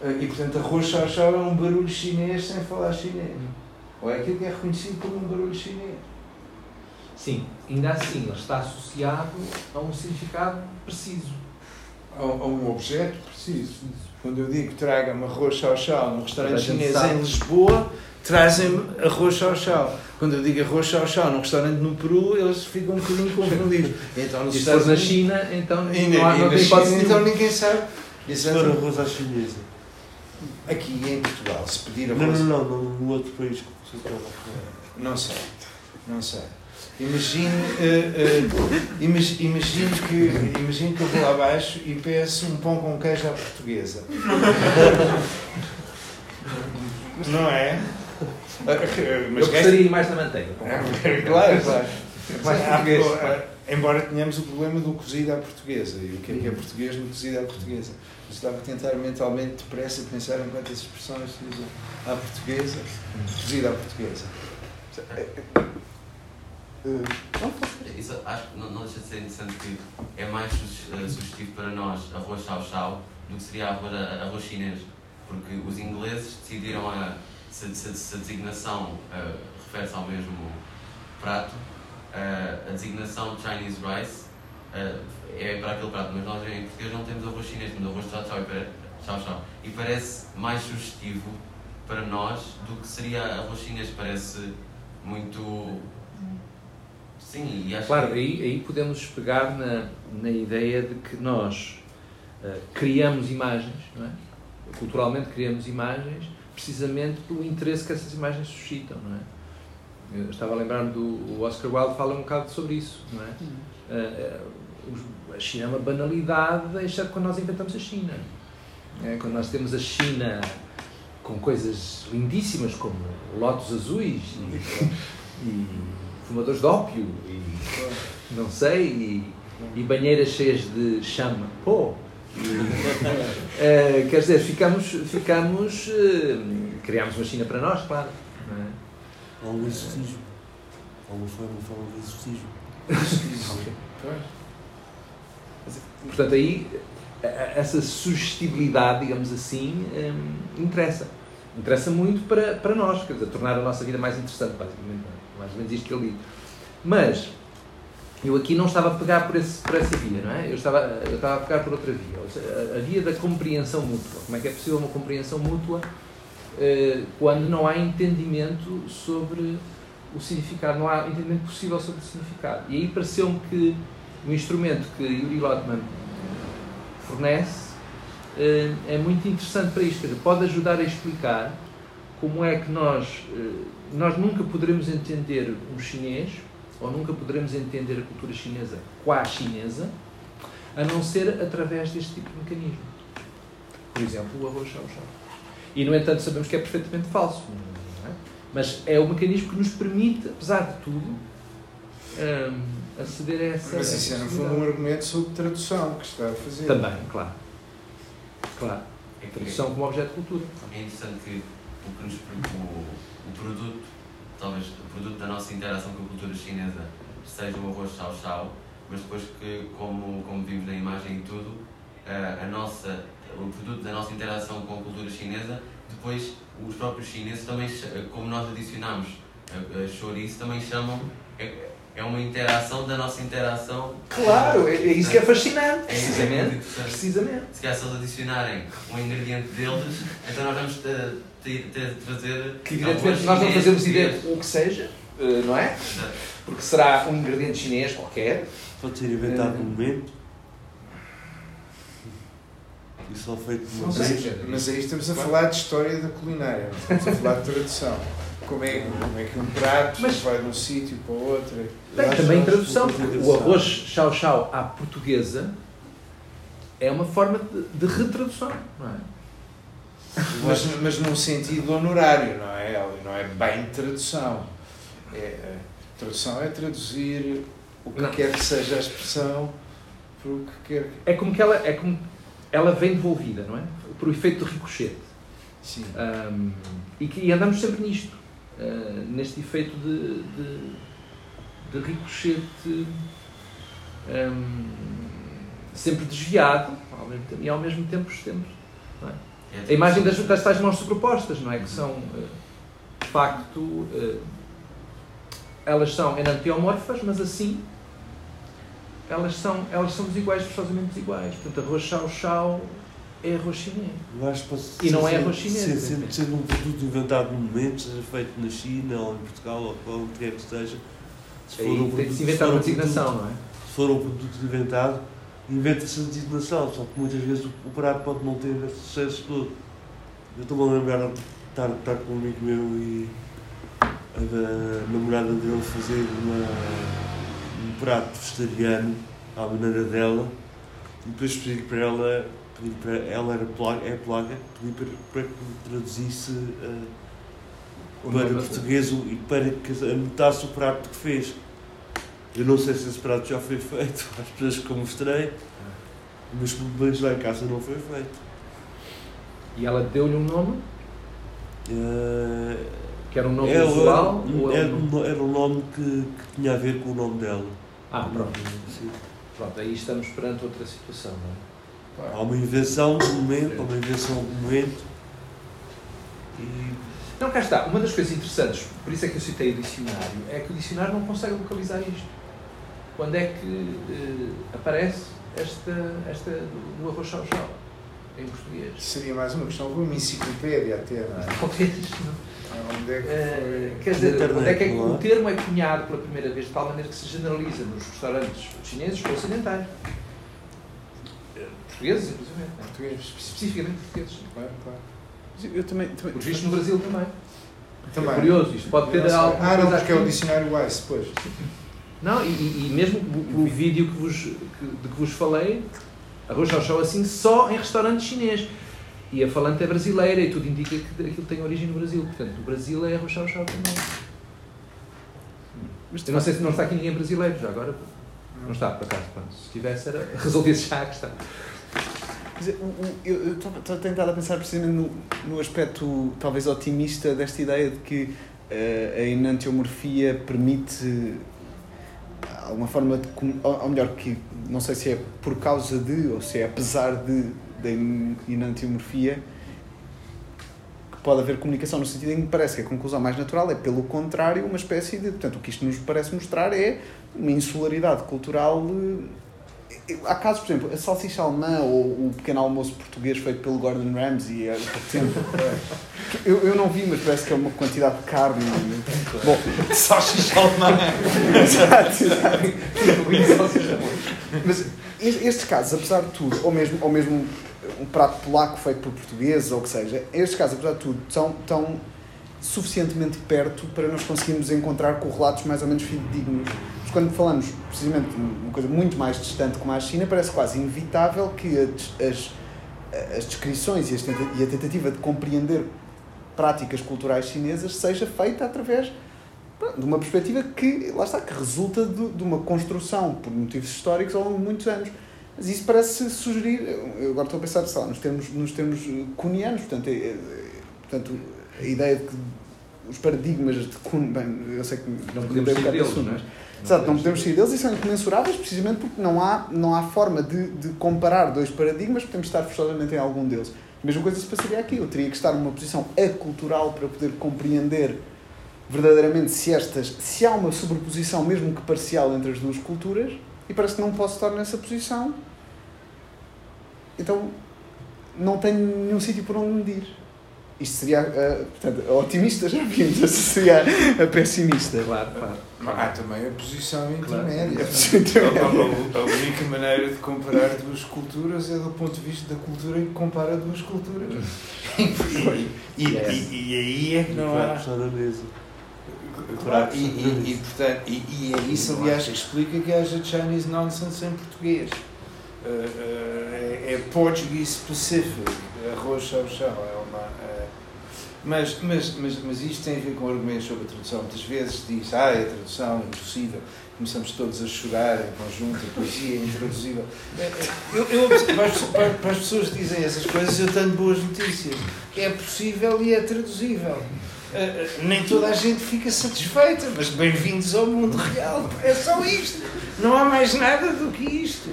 [SPEAKER 3] Eh, E portanto, arroz chau chau é um barulho chinês sem falar chinês. Ou é aquilo que é reconhecido como um barulho chinês.
[SPEAKER 2] Sim, ainda assim, ele está associado a um significado preciso.
[SPEAKER 3] A, a um objeto preciso. Quando eu digo traga-me arroz chau chau num restaurante chinês
[SPEAKER 2] sabe.
[SPEAKER 3] em Lisboa, trazem-me arroz chau chau. Quando eu digo arroz chau chau num restaurante no Peru, eles ficam um bocadinho confundidos. Então, nos
[SPEAKER 2] E se
[SPEAKER 3] Estados
[SPEAKER 2] for na China, então
[SPEAKER 3] E,
[SPEAKER 2] não há
[SPEAKER 3] e
[SPEAKER 2] não
[SPEAKER 3] China, então ninguém sabe.
[SPEAKER 5] Se for arroz à chinesa.
[SPEAKER 3] Aqui em Portugal, se pedir
[SPEAKER 5] Não,
[SPEAKER 3] arroz.
[SPEAKER 5] não, não, no outro país.
[SPEAKER 3] Não sei, não sei. Imagine, eh, eh, imag- imagine, que, imagine que eu vou lá abaixo e peço um pão com queijo à portuguesa. Não é?
[SPEAKER 2] Eu
[SPEAKER 3] Mas
[SPEAKER 2] gostaria de ir mais da manteiga.
[SPEAKER 3] É, claro, claro.
[SPEAKER 2] Mais
[SPEAKER 3] Há-
[SPEAKER 2] português.
[SPEAKER 3] eh, embora tenhamos o problema do cozido à portuguesa e o que é que é português no cozido à portuguesa. Eu estava a tentar mentalmente depressa pensar em quantas expressões se usam à portuguesa, cozido à portuguesa.
[SPEAKER 6] Isso acho que não, não deixa de ser interessante que é mais eh, sugestivo para nós arroz chau chau do que seria arroz, a- arroz chinês. Porque os ingleses decidiram a, se, se- se a designação eh, refere-se ao mesmo prato, eh, a designação Chinese rice eh, é para aquele prato, mas nós em português não temos arroz chinês, temos arroz chau chau e, pare- chau, chau. e parece mais sugestivo para nós do que seria arroz chinês, parece muito. Sim, e acho
[SPEAKER 2] Claro,
[SPEAKER 6] que.
[SPEAKER 2] aí, aí podemos pegar na, na ideia de que nós criamos imagens, não é? culturalmente criamos imagens, precisamente pelo interesse que essas imagens suscitam. Não é? Eu estava a lembrar-me do Oscar Wilde fala um bocado sobre isso. Não é? Eh, eh, a China é uma banalidade, exceto quando nós inventamos a China. É, quando nós temos a China com coisas lindíssimas como lotos azuis e, e fumadores de ópio e não sei, e, e banheiras cheias de chama pô. Eh, quer dizer, ficamos, ficamos eh, criámos uma China para nós, claro. não é?
[SPEAKER 5] Há um exercício. Há uma forma, forma de exercício.
[SPEAKER 2] Portanto, aí essa sugestibilidade, digamos assim, hum, interessa. interessa muito para, para nós, quer dizer, tornar a nossa vida mais interessante, basicamente. Mais ou menos isto que eu li. Mas eu aqui não estava a pegar por, esse, por essa via, não é? Eu estava, eu estava a pegar por outra via. Seja, a, via da compreensão mútua. Como é que é possível uma compreensão mútua eh, quando não há entendimento sobre o significado, não há entendimento possível sobre o significado. E aí pareceu-me que o instrumento que Yuri Lotman fornece eh, é muito interessante para isto. Pode ajudar a explicar como é que nós, eh, nós nunca poderemos entender um chinês ou nunca poderemos entender a cultura chinesa qua chinesa a não ser através deste tipo de mecanismo. Por exemplo, o arroz chau chau. E, no entanto, sabemos que é perfeitamente falso. não é? Mas é o mecanismo que nos permite, apesar de tudo, hum, aceder a essa.
[SPEAKER 3] Mas isso é, no fundo, um argumento sobre tradução que está a fazer.
[SPEAKER 2] Também, claro. Claro.
[SPEAKER 6] É que
[SPEAKER 2] Tradução como objeto de cultura.
[SPEAKER 6] É interessante que o, que nos, o, o produto, talvez produto da nossa interação com a cultura chinesa seja o arroz chau chau, mas depois que, como, como vimos na imagem e tudo, a, nossa, o produto da nossa interação com a cultura chinesa, depois os próprios chineses também, como nós adicionamos chouriço, também chamam, é, é uma interação da nossa interação.
[SPEAKER 2] Claro, é, é isso que é fascinante.
[SPEAKER 6] É isso, é
[SPEAKER 2] Precisamente.
[SPEAKER 6] muito interessante.
[SPEAKER 2] Precisamente.
[SPEAKER 6] Se calhar se eles adicionarem um ingrediente deles, então nós vamos ter, ter, ter, trazer.
[SPEAKER 2] Que evidentemente nós não fazemos ideia o que seja, eh, não é?
[SPEAKER 6] Exato.
[SPEAKER 2] Porque será um ingrediente chinês qualquer.
[SPEAKER 5] Pode ser inventado
[SPEAKER 2] Eh,
[SPEAKER 5] no momento. E só feito de uma
[SPEAKER 2] Não sei.
[SPEAKER 5] vez.
[SPEAKER 3] Mas aí estamos a falar de história da culinária, não estamos a falar de tradução. Como é, como é que um prato
[SPEAKER 2] Mas-
[SPEAKER 3] vai de um sítio para o outro?
[SPEAKER 2] Tem também tradução,
[SPEAKER 5] que
[SPEAKER 2] porque o arroz chau chau à portuguesa é uma forma de, de retradução, não é?
[SPEAKER 3] Mas, mas num sentido honorário, não é? Não é bem tradução. É, tradução é traduzir o que
[SPEAKER 2] Não.
[SPEAKER 3] quer que seja a expressão para o que quer que.
[SPEAKER 2] É como que ela, é como ela vem devolvida, não é? Por o efeito do ricochete.
[SPEAKER 3] Sim.
[SPEAKER 2] Ahm, e, que, e andamos sempre nisto, ah, neste efeito de, de, de ricochete ahm, sempre desviado ao mesmo tempo, e ao mesmo tempo estamos.
[SPEAKER 6] É
[SPEAKER 2] A imagem das, das tais mãos superpostas, não é? Que são, eh, de facto, eh, elas são enantiomorfas, mas assim elas são, elas são desiguais, forçosamente desiguais. Portanto, arroz chau-chau é arroz chinês. E não é arroz chinês,
[SPEAKER 5] ser-
[SPEAKER 2] mesmo.
[SPEAKER 5] Sendo um produto inventado no momento, seja feito na China ou em Portugal ou onde quer que seja. Se
[SPEAKER 2] Aí
[SPEAKER 5] um
[SPEAKER 2] tem de
[SPEAKER 5] produto-
[SPEAKER 2] se inventar
[SPEAKER 5] for
[SPEAKER 2] uma
[SPEAKER 5] um produto-
[SPEAKER 2] designação, não é?
[SPEAKER 5] Se for um produto inventado, inventa-se a designação, só que muitas vezes o, prato pode não ter esse sucesso todo. Eu estou-me a lembrar de estar, estar com um amigo meu e a, da namorada dele fazer uma, um prato vegetariano à maneira dela e depois pedi para ela, pedi para ela era plaga, é plaga, pedi para, para que traduzisse eh,
[SPEAKER 2] O
[SPEAKER 5] para
[SPEAKER 2] nome-
[SPEAKER 5] português o- e para que anotasse o prato que fez. Eu não sei se esse prato já foi feito às pessoas que eu mostrei, mas pelo menos lá em casa não foi feito.
[SPEAKER 2] E ela deu-lhe um nome,
[SPEAKER 5] Eh,
[SPEAKER 2] que era um nome
[SPEAKER 5] era,
[SPEAKER 2] usual. ou
[SPEAKER 5] era,
[SPEAKER 2] era um nome-
[SPEAKER 5] era um nome que, que tinha a ver com o nome dela.
[SPEAKER 2] Ah, pronto.
[SPEAKER 5] Sim.
[SPEAKER 2] Pronto, aí estamos perante outra situação, não é?
[SPEAKER 5] Há uma invenção do momento, há uma invenção do momento. E
[SPEAKER 2] Não, cá está. Uma das coisas interessantes, por isso é que eu citei o dicionário, é que o dicionário não consegue localizar isto. Quando é que eh, aparece esta, esta do arroz chau chau em português?
[SPEAKER 3] Seria mais uma questão, uma enciclopédia até, não é?
[SPEAKER 2] Talvez, não.
[SPEAKER 3] Onde é que foi?
[SPEAKER 2] quer dizer,
[SPEAKER 5] internet,
[SPEAKER 2] onde é que é que
[SPEAKER 5] é?
[SPEAKER 2] o termo é cunhado pela primeira vez de tal maneira que se generaliza nos restaurantes chineses ou ocidentais? Portugueses, inclusive. não é?
[SPEAKER 3] Português.
[SPEAKER 2] Especificamente portugueses.
[SPEAKER 3] Claro, claro.
[SPEAKER 1] Eu também. também
[SPEAKER 2] Por visto no Brasil também.
[SPEAKER 3] Também.
[SPEAKER 2] É curioso, isto pode ter alguma
[SPEAKER 3] Ah, não, porque é o
[SPEAKER 2] aqui.
[SPEAKER 3] dicionário Wise, pois.
[SPEAKER 2] Não, e, e- e mesmo o, o vídeo que vos, que- de que vos falei, arroz chau chau assim, só em restaurante chinês. E a falante é brasileira e tudo indica que aquilo tem origem no Brasil. Portanto, no Brasil é arroz chau chau também.
[SPEAKER 1] Mas
[SPEAKER 2] Eu não sei se não está aqui ninguém brasileiro já agora. Não está, por acaso. Pronto, se tivesse, era, resolvia-se já a questão.
[SPEAKER 1] Dizer, eu estava tentado a pensar precisamente no, no aspecto talvez otimista desta ideia de que eh, a enantiomorfia permite alguma forma de. Ou melhor, que não sei se é por causa de ou se é apesar de da enantiomorfia que pode haver comunicação no sentido em que parece que a conclusão mais natural é, pelo contrário, uma espécie de. Portanto, o que isto nos parece mostrar é uma insularidade cultural. Há casos, por exemplo, a salsicha alemã ou o pequeno almoço português feito pelo Gordon Ramsay há pouco tempo. Eu, eu não vi, mas parece que é uma quantidade de carne. Bom,
[SPEAKER 3] Salsicha alemã.
[SPEAKER 1] exato, exato. Mas es- estes casos, apesar de tudo, ou mesmo, ou mesmo um prato polaco feito por portugueses, ou o que seja, estes casos, apesar de tudo, estão, estão suficientemente perto para nós conseguirmos encontrar correlatos mais ou menos fidedignos. Mas quando falamos, precisamente, de uma coisa muito mais distante como a China, parece quase inevitável que as, as, descrições e, as e a tentativa de compreender práticas culturais chinesas seja feita através de uma perspectiva que, lá está, que resulta de, de uma construção por motivos históricos ao longo de muitos anos. Mas isso parece sugerir, eu agora estou a pensar, lá, nos termos, nos termos eh, cunianos, portanto, é- é- portanto, a ideia de que os paradigmas de Kun, bem, eu sei que
[SPEAKER 2] Não
[SPEAKER 1] mudei
[SPEAKER 2] podemos sair deles,
[SPEAKER 1] assunto,
[SPEAKER 2] não é?
[SPEAKER 1] mas- Exato, não podemos sair deles e são incomensuráveis precisamente porque não há, não há forma de, de comparar dois paradigmas, podemos estar forçosamente em algum deles. A mesma coisa se passaria aqui, eu teria que estar numa posição acultural para poder compreender verdadeiramente se estas, se há uma sobreposição, mesmo que parcial, entre as duas culturas, e parece que não posso estar nessa posição, então não tenho nenhum sítio por onde medir. Isto seria, a, portanto, a otimista já vimos, seria a pessimista.
[SPEAKER 2] Claro, claro.
[SPEAKER 3] Mas há também a posição
[SPEAKER 2] Claro.
[SPEAKER 3] intermédia.
[SPEAKER 1] A posição intermédia.
[SPEAKER 3] A, a- a única maneira de comparar duas culturas é do ponto de vista da cultura em que compara duas culturas. E, e, e, e aí é que não há. Claro, e, e, e, portanto, e, e é isso, aliás, que explica que haja Chinese nonsense em português. Uh, uh, é, é Portuguese specific, arroz chau chau. É mas, mas, mas, mas isto tem a ver com argumentos sobre a tradução. Muitas vezes diz, ah, é a tradução impossível. Começamos todos a chorar em conjunto, a poesia é intraduzível. Eu, eu, para, para, as pessoas que dizem essas coisas, eu tenho boas notícias. É possível e é traduzível. Uh, nem toda a gente fica satisfeita, mas bem-vindos ao mundo real. É só isto. Não há mais nada do que isto.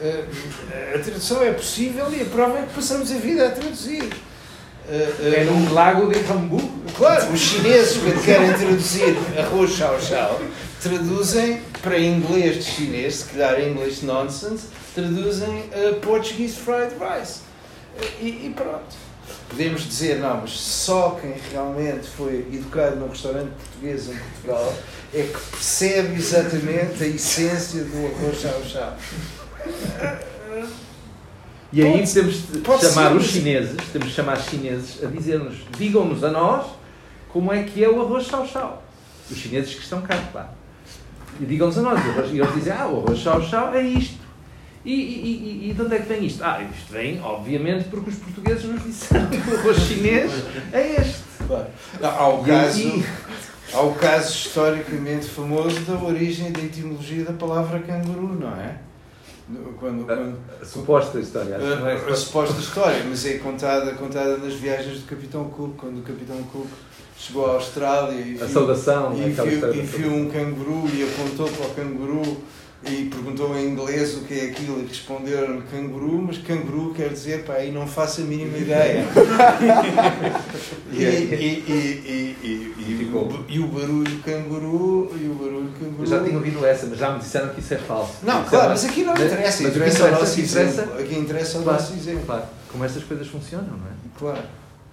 [SPEAKER 3] Uh, a tradução é possível e a prova é que passamos a vida a traduzir. Uh, uh,
[SPEAKER 2] É num lago de Hamburgo.
[SPEAKER 3] Claro, os chineses, quando querem traduzir arroz chau chau, traduzem para inglês de chinês, se calhar em inglês nonsense, traduzem uh, Portuguese fried rice. E, e pronto. Podemos dizer, não, mas só quem realmente foi educado num restaurante português em Portugal é que percebe exatamente a essência do arroz chau chau.
[SPEAKER 2] E aí
[SPEAKER 3] Pode-
[SPEAKER 2] temos de
[SPEAKER 3] pode
[SPEAKER 2] chamar
[SPEAKER 3] ser,
[SPEAKER 2] os
[SPEAKER 3] mas-
[SPEAKER 2] chineses, temos de chamar os chineses a dizer-nos, digam-nos a nós como é que é o arroz chau-chau. Os chineses que estão cá, claro. E digam-nos a nós, e eles dizem, ah, o arroz chau-chau é isto. E, e, e, e de onde é que vem isto? Ah, isto vem, obviamente, porque os portugueses nos disseram que o arroz chinês é este.
[SPEAKER 3] Claro. Há o
[SPEAKER 2] E
[SPEAKER 3] caso. Há o caso historicamente famoso da origem da etimologia da palavra canguru, não é? Quando, quando,
[SPEAKER 2] A suposta história, não
[SPEAKER 3] a,
[SPEAKER 2] é?
[SPEAKER 3] a suposta história, mas é contada, contada nas viagens do Capitão Cook, quando o Capitão Cook chegou à Austrália e
[SPEAKER 2] A
[SPEAKER 3] viu,
[SPEAKER 2] saudação,
[SPEAKER 3] e
[SPEAKER 2] aquela
[SPEAKER 3] viu, e viu um canguru e apontou para o canguru e perguntou em inglês o que é aquilo e responderam canguru, mas canguru quer dizer, pá, aí não faço a mínima ideia. e, e, e, e, e, e, o, barulho canguru, e o barulho canguru.
[SPEAKER 2] Eu já tinha ouvido essa, mas já me disseram que isso é falso.
[SPEAKER 3] Não,
[SPEAKER 2] é
[SPEAKER 3] claro, mas aqui não
[SPEAKER 2] Mas-
[SPEAKER 3] interessa,
[SPEAKER 2] mas
[SPEAKER 3] interessa o
[SPEAKER 2] interessa- interessa-.
[SPEAKER 3] Aqui interessa o nosso exemplo.
[SPEAKER 2] Claro, como estas coisas funcionam, não é?
[SPEAKER 3] Claro.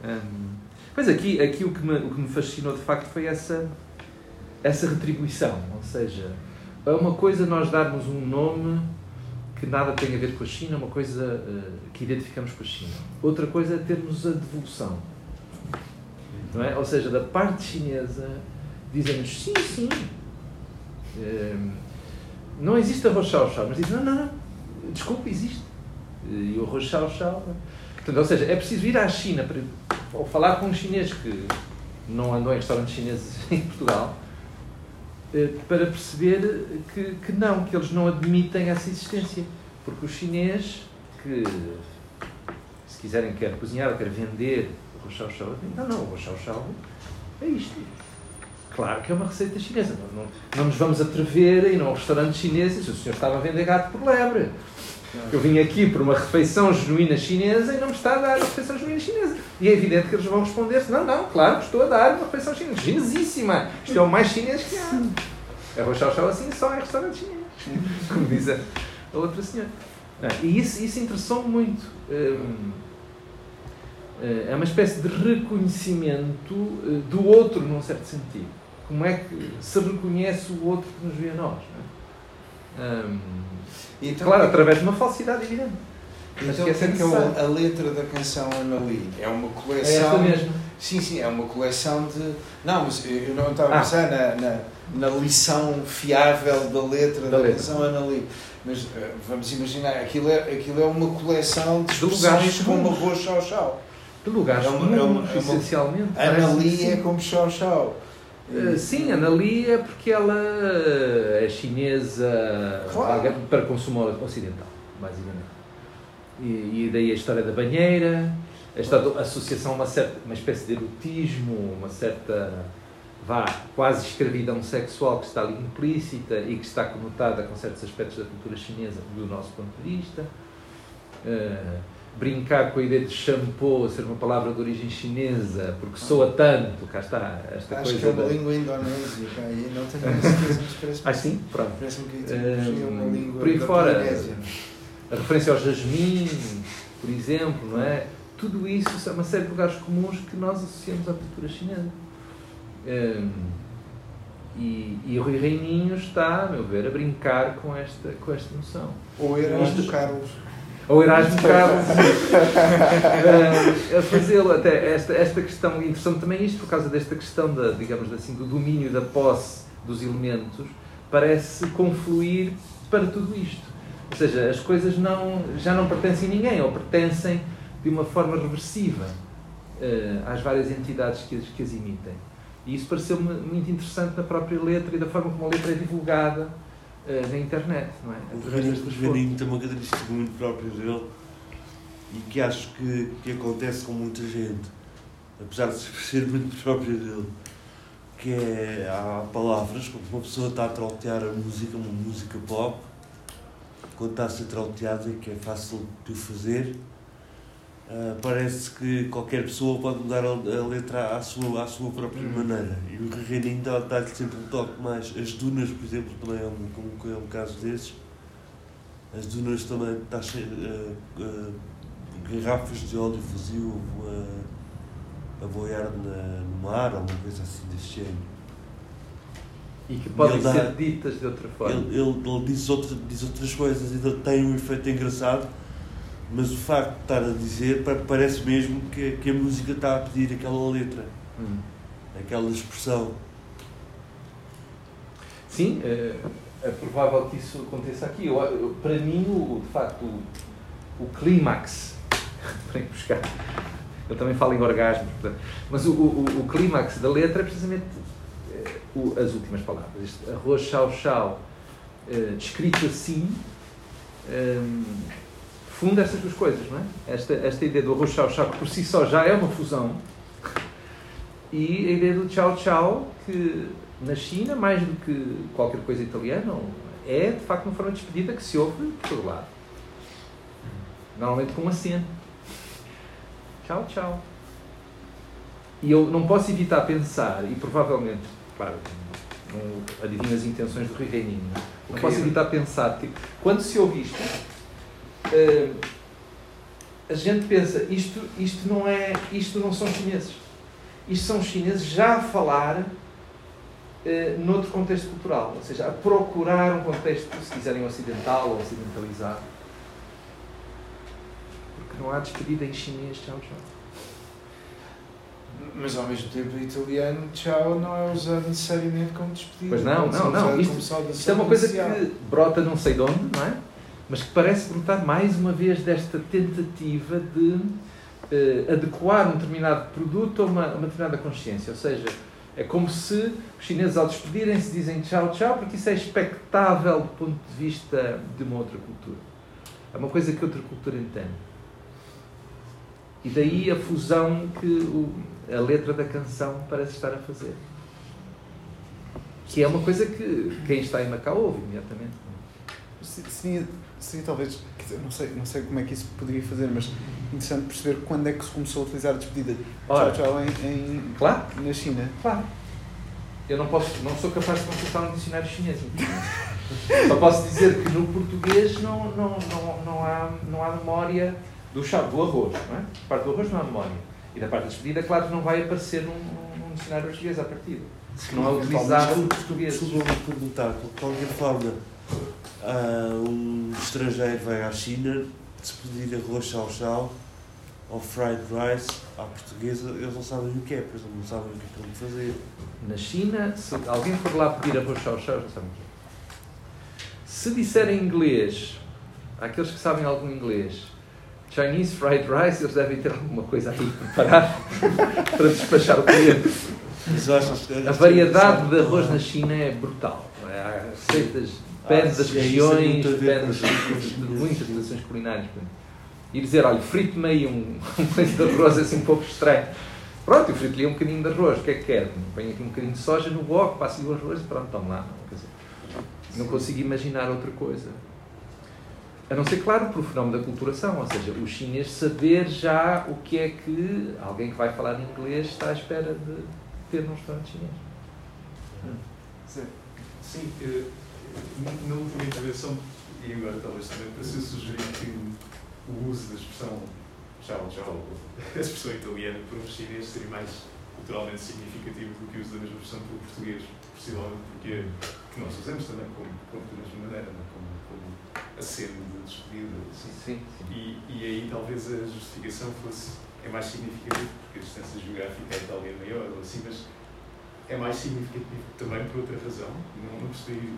[SPEAKER 2] Hum, Pois aqui, aqui o, que me, o que me fascinou de facto foi essa, essa retribuição. Ou seja, é uma coisa nós darmos um nome que nada tem a ver com a China, uma coisa eh, que identificamos com a China. Outra coisa é termos a devolução. Não é? Ou seja, da parte chinesa dizem-nos sim, sim. Hum, não existe arroz chau chau, mas dizem não, não, não, desculpe, existe. E o arroz chau chau. Portanto, ou seja, é preciso ir à China para, ou falar com um chinês que não andou em restaurantes chineses em Portugal para perceber que, que não, que eles não admitem essa existência. Porque o chinês que, se quiserem, quer cozinhar quer vender o chau chau, não, não, o chau chau é isto. Claro que é uma receita chinesa. Não, não, não nos vamos atrever a ir a um restaurante chinês e se o senhor estava a vender gato por lebre. Eu vim aqui por uma refeição genuína chinesa e não me está a dar uma refeição genuína chinesa. E é evidente que eles vão responder-se: não, não, claro, estou a dar uma refeição chinesa. Chinesíssima! Isto é o mais chinês que há. Arroz chau chau assim só em restaurante chinês. Como diz a, a outra senhora. Ah, E isso, isso interessou-me muito. Hum, eh, É uma espécie de reconhecimento eh, do outro, num certo sentido. Como é que se reconhece o outro que nos vê a nós? Não é?
[SPEAKER 3] Então,
[SPEAKER 2] claro, através de uma falsidade evidente. Mas
[SPEAKER 3] Então,
[SPEAKER 2] que
[SPEAKER 3] o
[SPEAKER 2] é
[SPEAKER 3] é é a letra da canção Anali? É uma
[SPEAKER 2] É
[SPEAKER 3] coleção.
[SPEAKER 2] esta mesmo.
[SPEAKER 3] Sim, sim, é uma coleção de. Não, mas eu não estava a
[SPEAKER 2] Ah.
[SPEAKER 3] pensar na, na, na lição fiável da letra
[SPEAKER 2] Da
[SPEAKER 3] da,
[SPEAKER 2] letra.
[SPEAKER 3] canção Anali. Mas eh, vamos imaginar, aquilo é, aquilo é uma coleção de
[SPEAKER 2] De lugares
[SPEAKER 3] como
[SPEAKER 2] comuns.
[SPEAKER 3] arroz chau chau.
[SPEAKER 2] De lugares
[SPEAKER 3] É uma- é uma-
[SPEAKER 2] comuns,
[SPEAKER 3] é uma-
[SPEAKER 2] essencialmente.
[SPEAKER 3] Anali é como chau
[SPEAKER 2] Eh, Sim, a Anali é porque ela é chinesa
[SPEAKER 3] Claro.
[SPEAKER 2] para consumo ocidental, basicamente. E, e daí a história da banheira, a história da associação a uma, certa, uma espécie de erotismo, uma certa vá, quase escravidão sexual que está ali implícita e que está conotada com certos aspectos da cultura chinesa do nosso ponto de vista. Eh, brincar com a ideia de shampoo ser uma palavra de origem chinesa, porque soa tanto, cá está, esta
[SPEAKER 3] Acho que
[SPEAKER 2] coisa
[SPEAKER 3] é uma
[SPEAKER 2] da-
[SPEAKER 3] língua indonésica. E não tenho certeza, parece-me
[SPEAKER 2] Ah, sim? Pronto.
[SPEAKER 3] parece que
[SPEAKER 2] Hum,
[SPEAKER 3] é uma língua
[SPEAKER 2] por aí fora.
[SPEAKER 3] Polinésia.
[SPEAKER 2] A referência ao jasmim, por exemplo, não é? Tudo isso são uma série de lugares comuns que nós associamos à cultura chinesa. Hum, e, e o Rui Reininho está, a meu ver, a brincar com esta, com esta noção.
[SPEAKER 3] Ou Erasmo
[SPEAKER 2] Isto-
[SPEAKER 3] Carlos.
[SPEAKER 2] Ou Erasmo Carlos eh, a fazê-lo. Até esta, esta questão, interessante também isto, por causa desta questão, da, digamos assim, do domínio da posse dos elementos, parece confluir para tudo isto. Ou seja, as coisas não, já não pertencem a ninguém, ou pertencem de uma forma reversiva eh, às várias entidades que as, que as emitem. E isso pareceu-me muito interessante na própria letra e da forma como a letra é divulgada eh, na internet, não é?
[SPEAKER 5] O
[SPEAKER 2] Através destas.
[SPEAKER 5] Reninho tem uma característica muito própria dele e que acho que, que acontece com muita gente, apesar de ser muito própria dele, que é, há palavras, quando uma pessoa está a trautear a música, uma música pop, quando está a ser trauteada, que é fácil de o fazer, ah, parece que qualquer pessoa pode mudar a, letra à sua, à sua própria
[SPEAKER 2] Hum.
[SPEAKER 5] maneira. E o Reninho dá- dá-lhe sempre um toque mais. As dunas, por exemplo, também é um, um, é um caso desses. As dunas também está cheio uh, uh, garrafas de óleo vazio a, boiar na, no mar ou uma coisa assim deste género.
[SPEAKER 2] E que podem
[SPEAKER 5] Ele dá-
[SPEAKER 2] ser ditas de outra forma.
[SPEAKER 5] Ele, ele, ele diz, outra, diz outras coisas e ele tem um efeito engraçado, mas o facto de estar a dizer pa- parece mesmo que, que a música está a pedir aquela letra,
[SPEAKER 2] Hum.
[SPEAKER 5] aquela expressão.
[SPEAKER 2] Sim, é, é provável que isso aconteça aqui. Eu, eu- para mim, o, de facto, o, o clímax, buscar, eu também falo em orgasmos, portanto, mas o, o, o clímax da letra é precisamente o- as últimas palavras. Este arroz chau chau, eh, escrito assim, funda estas duas coisas, não é? Esta, esta ideia do arroz chau chau, que por si só já é uma fusão, e a ideia do tchau tchau, que na China, mais do que qualquer coisa italiana, é de facto uma forma de despedida que se ouve por todo lado. Normalmente com um aceno. Tchau, tchau. E eu não posso evitar pensar, e provavelmente, claro, não adivinho as intenções do Rui Reininho, não, é? não posso evitar pensar que quando se ouve isto, eh, a gente pensa, isto, isto, não é, isto não são chineses. Isto são os chineses já a falar eh, noutro contexto cultural, ou seja, a procurar um contexto, se quiserem, ocidental ou ocidentalizado. Porque não há despedida em chinês, tchau, tchau.
[SPEAKER 3] Mas ao mesmo tempo, o italiano, tchau, não é usado necessariamente como despedida.
[SPEAKER 2] Pois não, não, não.
[SPEAKER 3] usado
[SPEAKER 2] Isto- Isto é uma coisa
[SPEAKER 3] inicial.
[SPEAKER 2] que brota não sei de onde, não é? Mas que parece brotar mais uma vez desta tentativa de eh, adequar um determinado produto a uma, uma determinada consciência. Ou seja, é como se os chineses ao despedirem-se dizem tchau, tchau, porque isso é expectável do ponto de vista de uma outra cultura. É uma coisa que outra cultura entende. E daí a fusão que o- a letra da canção parece estar a fazer. Que é uma coisa que quem está em Macau ouve imediatamente.
[SPEAKER 1] Se- Seria, seria talvez, dizer, não sei, não sei como é que isso poderia fazer, mas interessante perceber quando é que se começou a utilizar a despedida
[SPEAKER 2] Ora.
[SPEAKER 1] tchau tchau em, em-
[SPEAKER 2] Claro,
[SPEAKER 1] na China.
[SPEAKER 2] claro. Eu não, posso, não sou capaz de consultar um dicionário chinês. Só posso dizer que no português não, não, não, não, há, não há memória do chá, do arroz. Não é? Da parte do arroz não há memória. E da parte da despedida, claro que não vai aparecer num, num dicionário português à partida. Não é utilizado no português.
[SPEAKER 5] Desculpa me perguntar, de qualquer forma, ah, um estrangeiro vai à China, se pedir arroz chau-chau ou fried rice à portuguesa, eles não sabem o que é, pois não sabem o que é que fazer.
[SPEAKER 2] Na China, se alguém for lá pedir arroz chau chau, já sabem o que é. Se disser em inglês, aqueles que sabem algum inglês, Chinese fried rice, eles devem ter alguma coisa aí preparada para despachar o cliente. A variedade de arroz na China é brutal. não é? Há receitas, depende
[SPEAKER 5] Ah,
[SPEAKER 2] das
[SPEAKER 5] sim,
[SPEAKER 2] regiões, das,
[SPEAKER 5] os
[SPEAKER 2] de muitas relações culinárias. E dizer, olha, frite-me aí um, um coisa de arroz assim um pouco estranho. Pronto, eu frito-lhe um bocadinho de arroz, o que é que quer? Põe aqui um bocadinho de soja no wok, passo-lhe o arroz e pronto, tome lá. Quer dizer, não consigo imaginar outra coisa. A não ser, claro, por o fenómeno da culturação, ou seja, o chinês saber já o que é que alguém que vai falar inglês está à espera de ter num restaurante chinês.
[SPEAKER 7] Sim, eh, na última intervenção, e agora talvez também para se sugerir que o uso da expressão tchau, tchau, a expressão italiana por um chinês seria mais culturalmente significativo do que o uso da mesma expressão pelo português, possivelmente porque que nós usamos também como, como da mesma maneira, não? é? como, como aceno de despedida. Assim.
[SPEAKER 2] Sim,
[SPEAKER 7] E, e aí talvez a justificação fosse é mais significativo porque a distância geográfica à Itália é maior ou assim, mas é mais significativo também por outra razão. Não, não percebi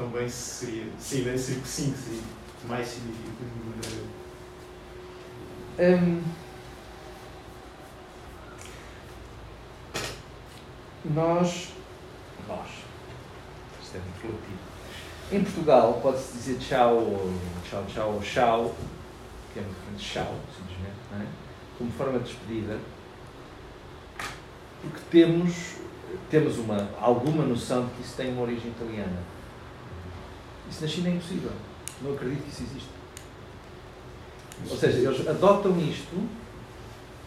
[SPEAKER 7] também se seria. Sim, deve ser que sim, que seria mais significativo de maneira.
[SPEAKER 2] Hum, nós, nós, isto é muito relativo. Em Portugal pode-se dizer tchau ou tchau, tchau ou tchau, que é muito diferente de tchau, simplesmente, não é? como forma de despedida, porque temos, temos uma, alguma noção de que isso tem uma origem italiana. Isso na China é impossível. Não acredito que isso exista. Ou seja, eles adotam isto,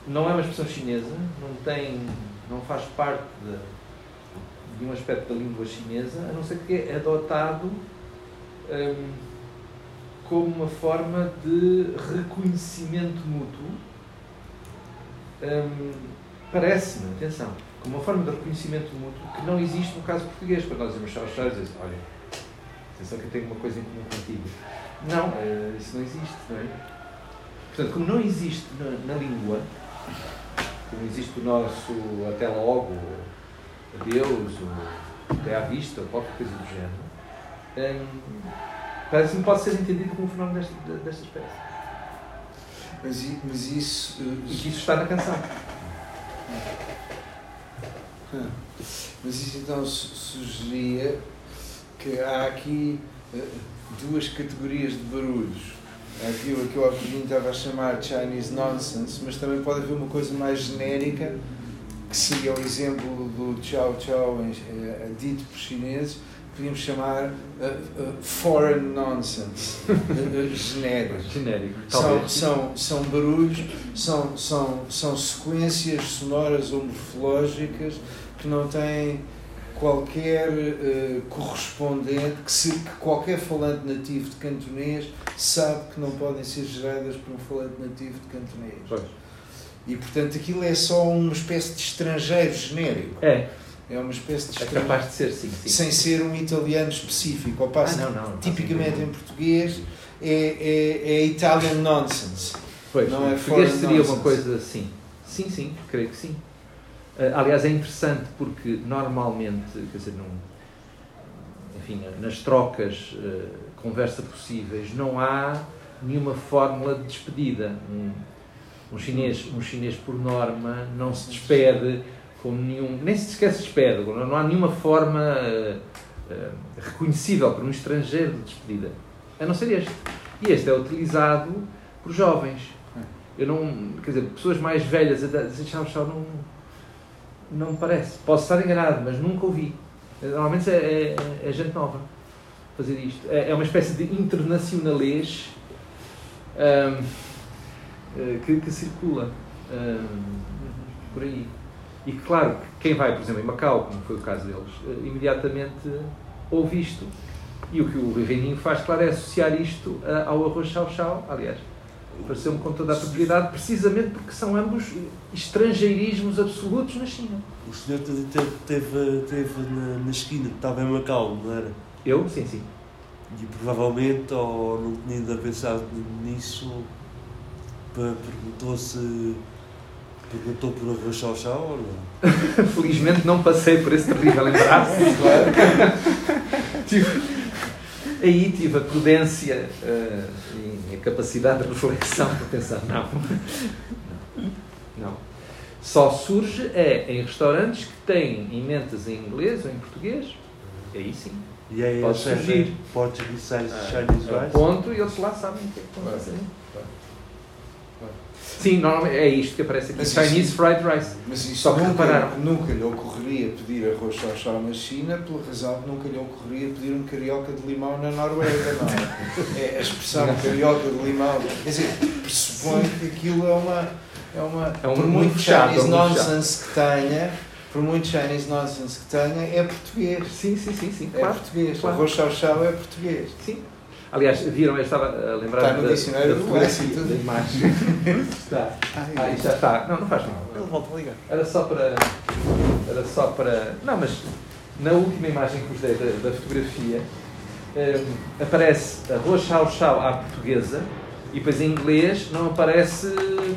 [SPEAKER 2] não é uma expressão chinesa, não tem, não faz parte de, de um aspecto da língua chinesa, a não ser que é adotado hum, como uma forma de reconhecimento mútuo. Hum, Parece-me, atenção, como uma forma de reconhecimento mútuo que não existe no caso português. Quando nós dizemos tchau, dizemos, olha, atenção que eu tenho uma coisa em comum contigo. Não, eh, isso não existe, não é? Portanto, como não existe na, na língua, como existe o nosso até logo, adeus, ou até à vista, ou qualquer coisa do género, hum, parece-me que pode ser entendido como um fenómeno desta, desta espécie.
[SPEAKER 3] Mas, mas isso. eh,
[SPEAKER 2] E que isso está na canção.
[SPEAKER 3] Ah, Mas isso então su- sugeria que há aqui eh, duas categorias de barulhos. Aquilo que eu há bocadinho estava a chamar Chinese Nonsense, mas também pode haver uma coisa mais genérica, que seria o exemplo do Chow em- eh, dito por chineses, podíamos chamar eh, Foreign Nonsense, genérico.
[SPEAKER 2] Genérico.
[SPEAKER 3] São, são, são barulhos, são, são, são sequências sonoras ou morfológicas que não têm qualquer eh, correspondente, que, se, que qualquer falante nativo de cantonês sabe que não podem ser geradas por um falante nativo de cantonês.
[SPEAKER 2] Pois.
[SPEAKER 3] E portanto aquilo é só uma espécie de estrangeiro genérico.
[SPEAKER 2] É,
[SPEAKER 3] É uma espécie de
[SPEAKER 2] é
[SPEAKER 3] estrangeiro.
[SPEAKER 2] capaz de ser, sim. sim.
[SPEAKER 3] Sem ser um italiano específico. Ao
[SPEAKER 2] Ah,
[SPEAKER 3] passo
[SPEAKER 2] não,
[SPEAKER 3] que,
[SPEAKER 2] não. não
[SPEAKER 3] tipicamente em português é, é, é Italian nonsense.
[SPEAKER 2] Pois,
[SPEAKER 3] não é
[SPEAKER 2] português seria uma
[SPEAKER 3] nonsense.
[SPEAKER 2] coisa assim. Sim, sim, creio que sim. Ah, aliás, é interessante porque normalmente, quer dizer, num, enfim, nas trocas eh, conversa possíveis não há nenhuma fórmula de despedida. Um, um chinês, um chinês por norma não se despede com nenhum, nem se esquece de despede, não, há nenhuma forma eh, eh, reconhecível para um estrangeiro de despedida, a não ser este. E este é utilizado por jovens. Eu não, quer dizer, pessoas mais velhas a dizer tchau, tchau, não, não me parece. Posso estar enganado, mas nunca ouvi. Normalmente é, é, é gente nova. fazer isto. É é uma espécie de internacionalês ahm, eh, que, que circula ahm, por aí. E claro, quem vai, por exemplo, em Macau, como foi o caso deles, eh, imediatamente ouve isto. E o que o Reininho faz, claro, é associar isto ah, ao arroz chau-chau, aliás, pareceu-me com toda a propriedade, precisamente porque são ambos estrangeirismos absolutos na China.
[SPEAKER 5] O senhor teve, teve, teve, na, na esquina, estava em Macau, não era?
[SPEAKER 2] Eu? Sim, sim.
[SPEAKER 5] E provavelmente, ou não tinha ainda pensado nisso, pe- perguntou por arroz chau-chau ou não?
[SPEAKER 2] Felizmente não passei por esse terrível embaraço. Tive- aí tive a prudência a capacidade de reflexão para pensar, não. Não. Só surge é em restaurantes que têm emendas em inglês ou em português. Aí sim.
[SPEAKER 5] E aí
[SPEAKER 2] Pode surgir.
[SPEAKER 5] Portuguese Chinese
[SPEAKER 2] Ah,
[SPEAKER 5] Chinese
[SPEAKER 2] é um
[SPEAKER 5] rice?
[SPEAKER 2] ponto e eles Sim, normalmente é isto que aparece aqui.
[SPEAKER 3] Mas
[SPEAKER 2] Chinese
[SPEAKER 3] isso-
[SPEAKER 2] Fried Rice.
[SPEAKER 3] Mas isso
[SPEAKER 2] Só que
[SPEAKER 3] nunca,
[SPEAKER 2] repararam.
[SPEAKER 3] nunca lhe ocorreria pedir arroz chau-chau na China, pela razão que nunca lhe ocorreria pedir um carioca de limão na Noruega, não é? É a expressão carioca de limão. Quer dizer, pressupõe que aquilo é uma. É, uma,
[SPEAKER 2] É um
[SPEAKER 3] por
[SPEAKER 2] muito fechado,
[SPEAKER 3] Chinese
[SPEAKER 2] é um muito
[SPEAKER 3] nonsense que tenha, por muito Chinese nonsense que tenha, é português.
[SPEAKER 2] Sim, sim, sim, sim.
[SPEAKER 3] É
[SPEAKER 2] Claro.
[SPEAKER 3] português.
[SPEAKER 2] claro.
[SPEAKER 3] Arroz chau-chau é português.
[SPEAKER 2] Sim. Aliás, viram, eu estava a lembrar
[SPEAKER 3] Está no
[SPEAKER 2] da,
[SPEAKER 3] dicionário
[SPEAKER 2] da
[SPEAKER 3] do
[SPEAKER 2] fotografia, da imagem. está. Ah, isto já está. Não, não faz mal.
[SPEAKER 1] Ele volta a ligar.
[SPEAKER 2] Era só para. Era só para. Não, mas na última imagem que vos dei da, da fotografia hum, aparece arroz chau-chau à portuguesa e depois em inglês não aparece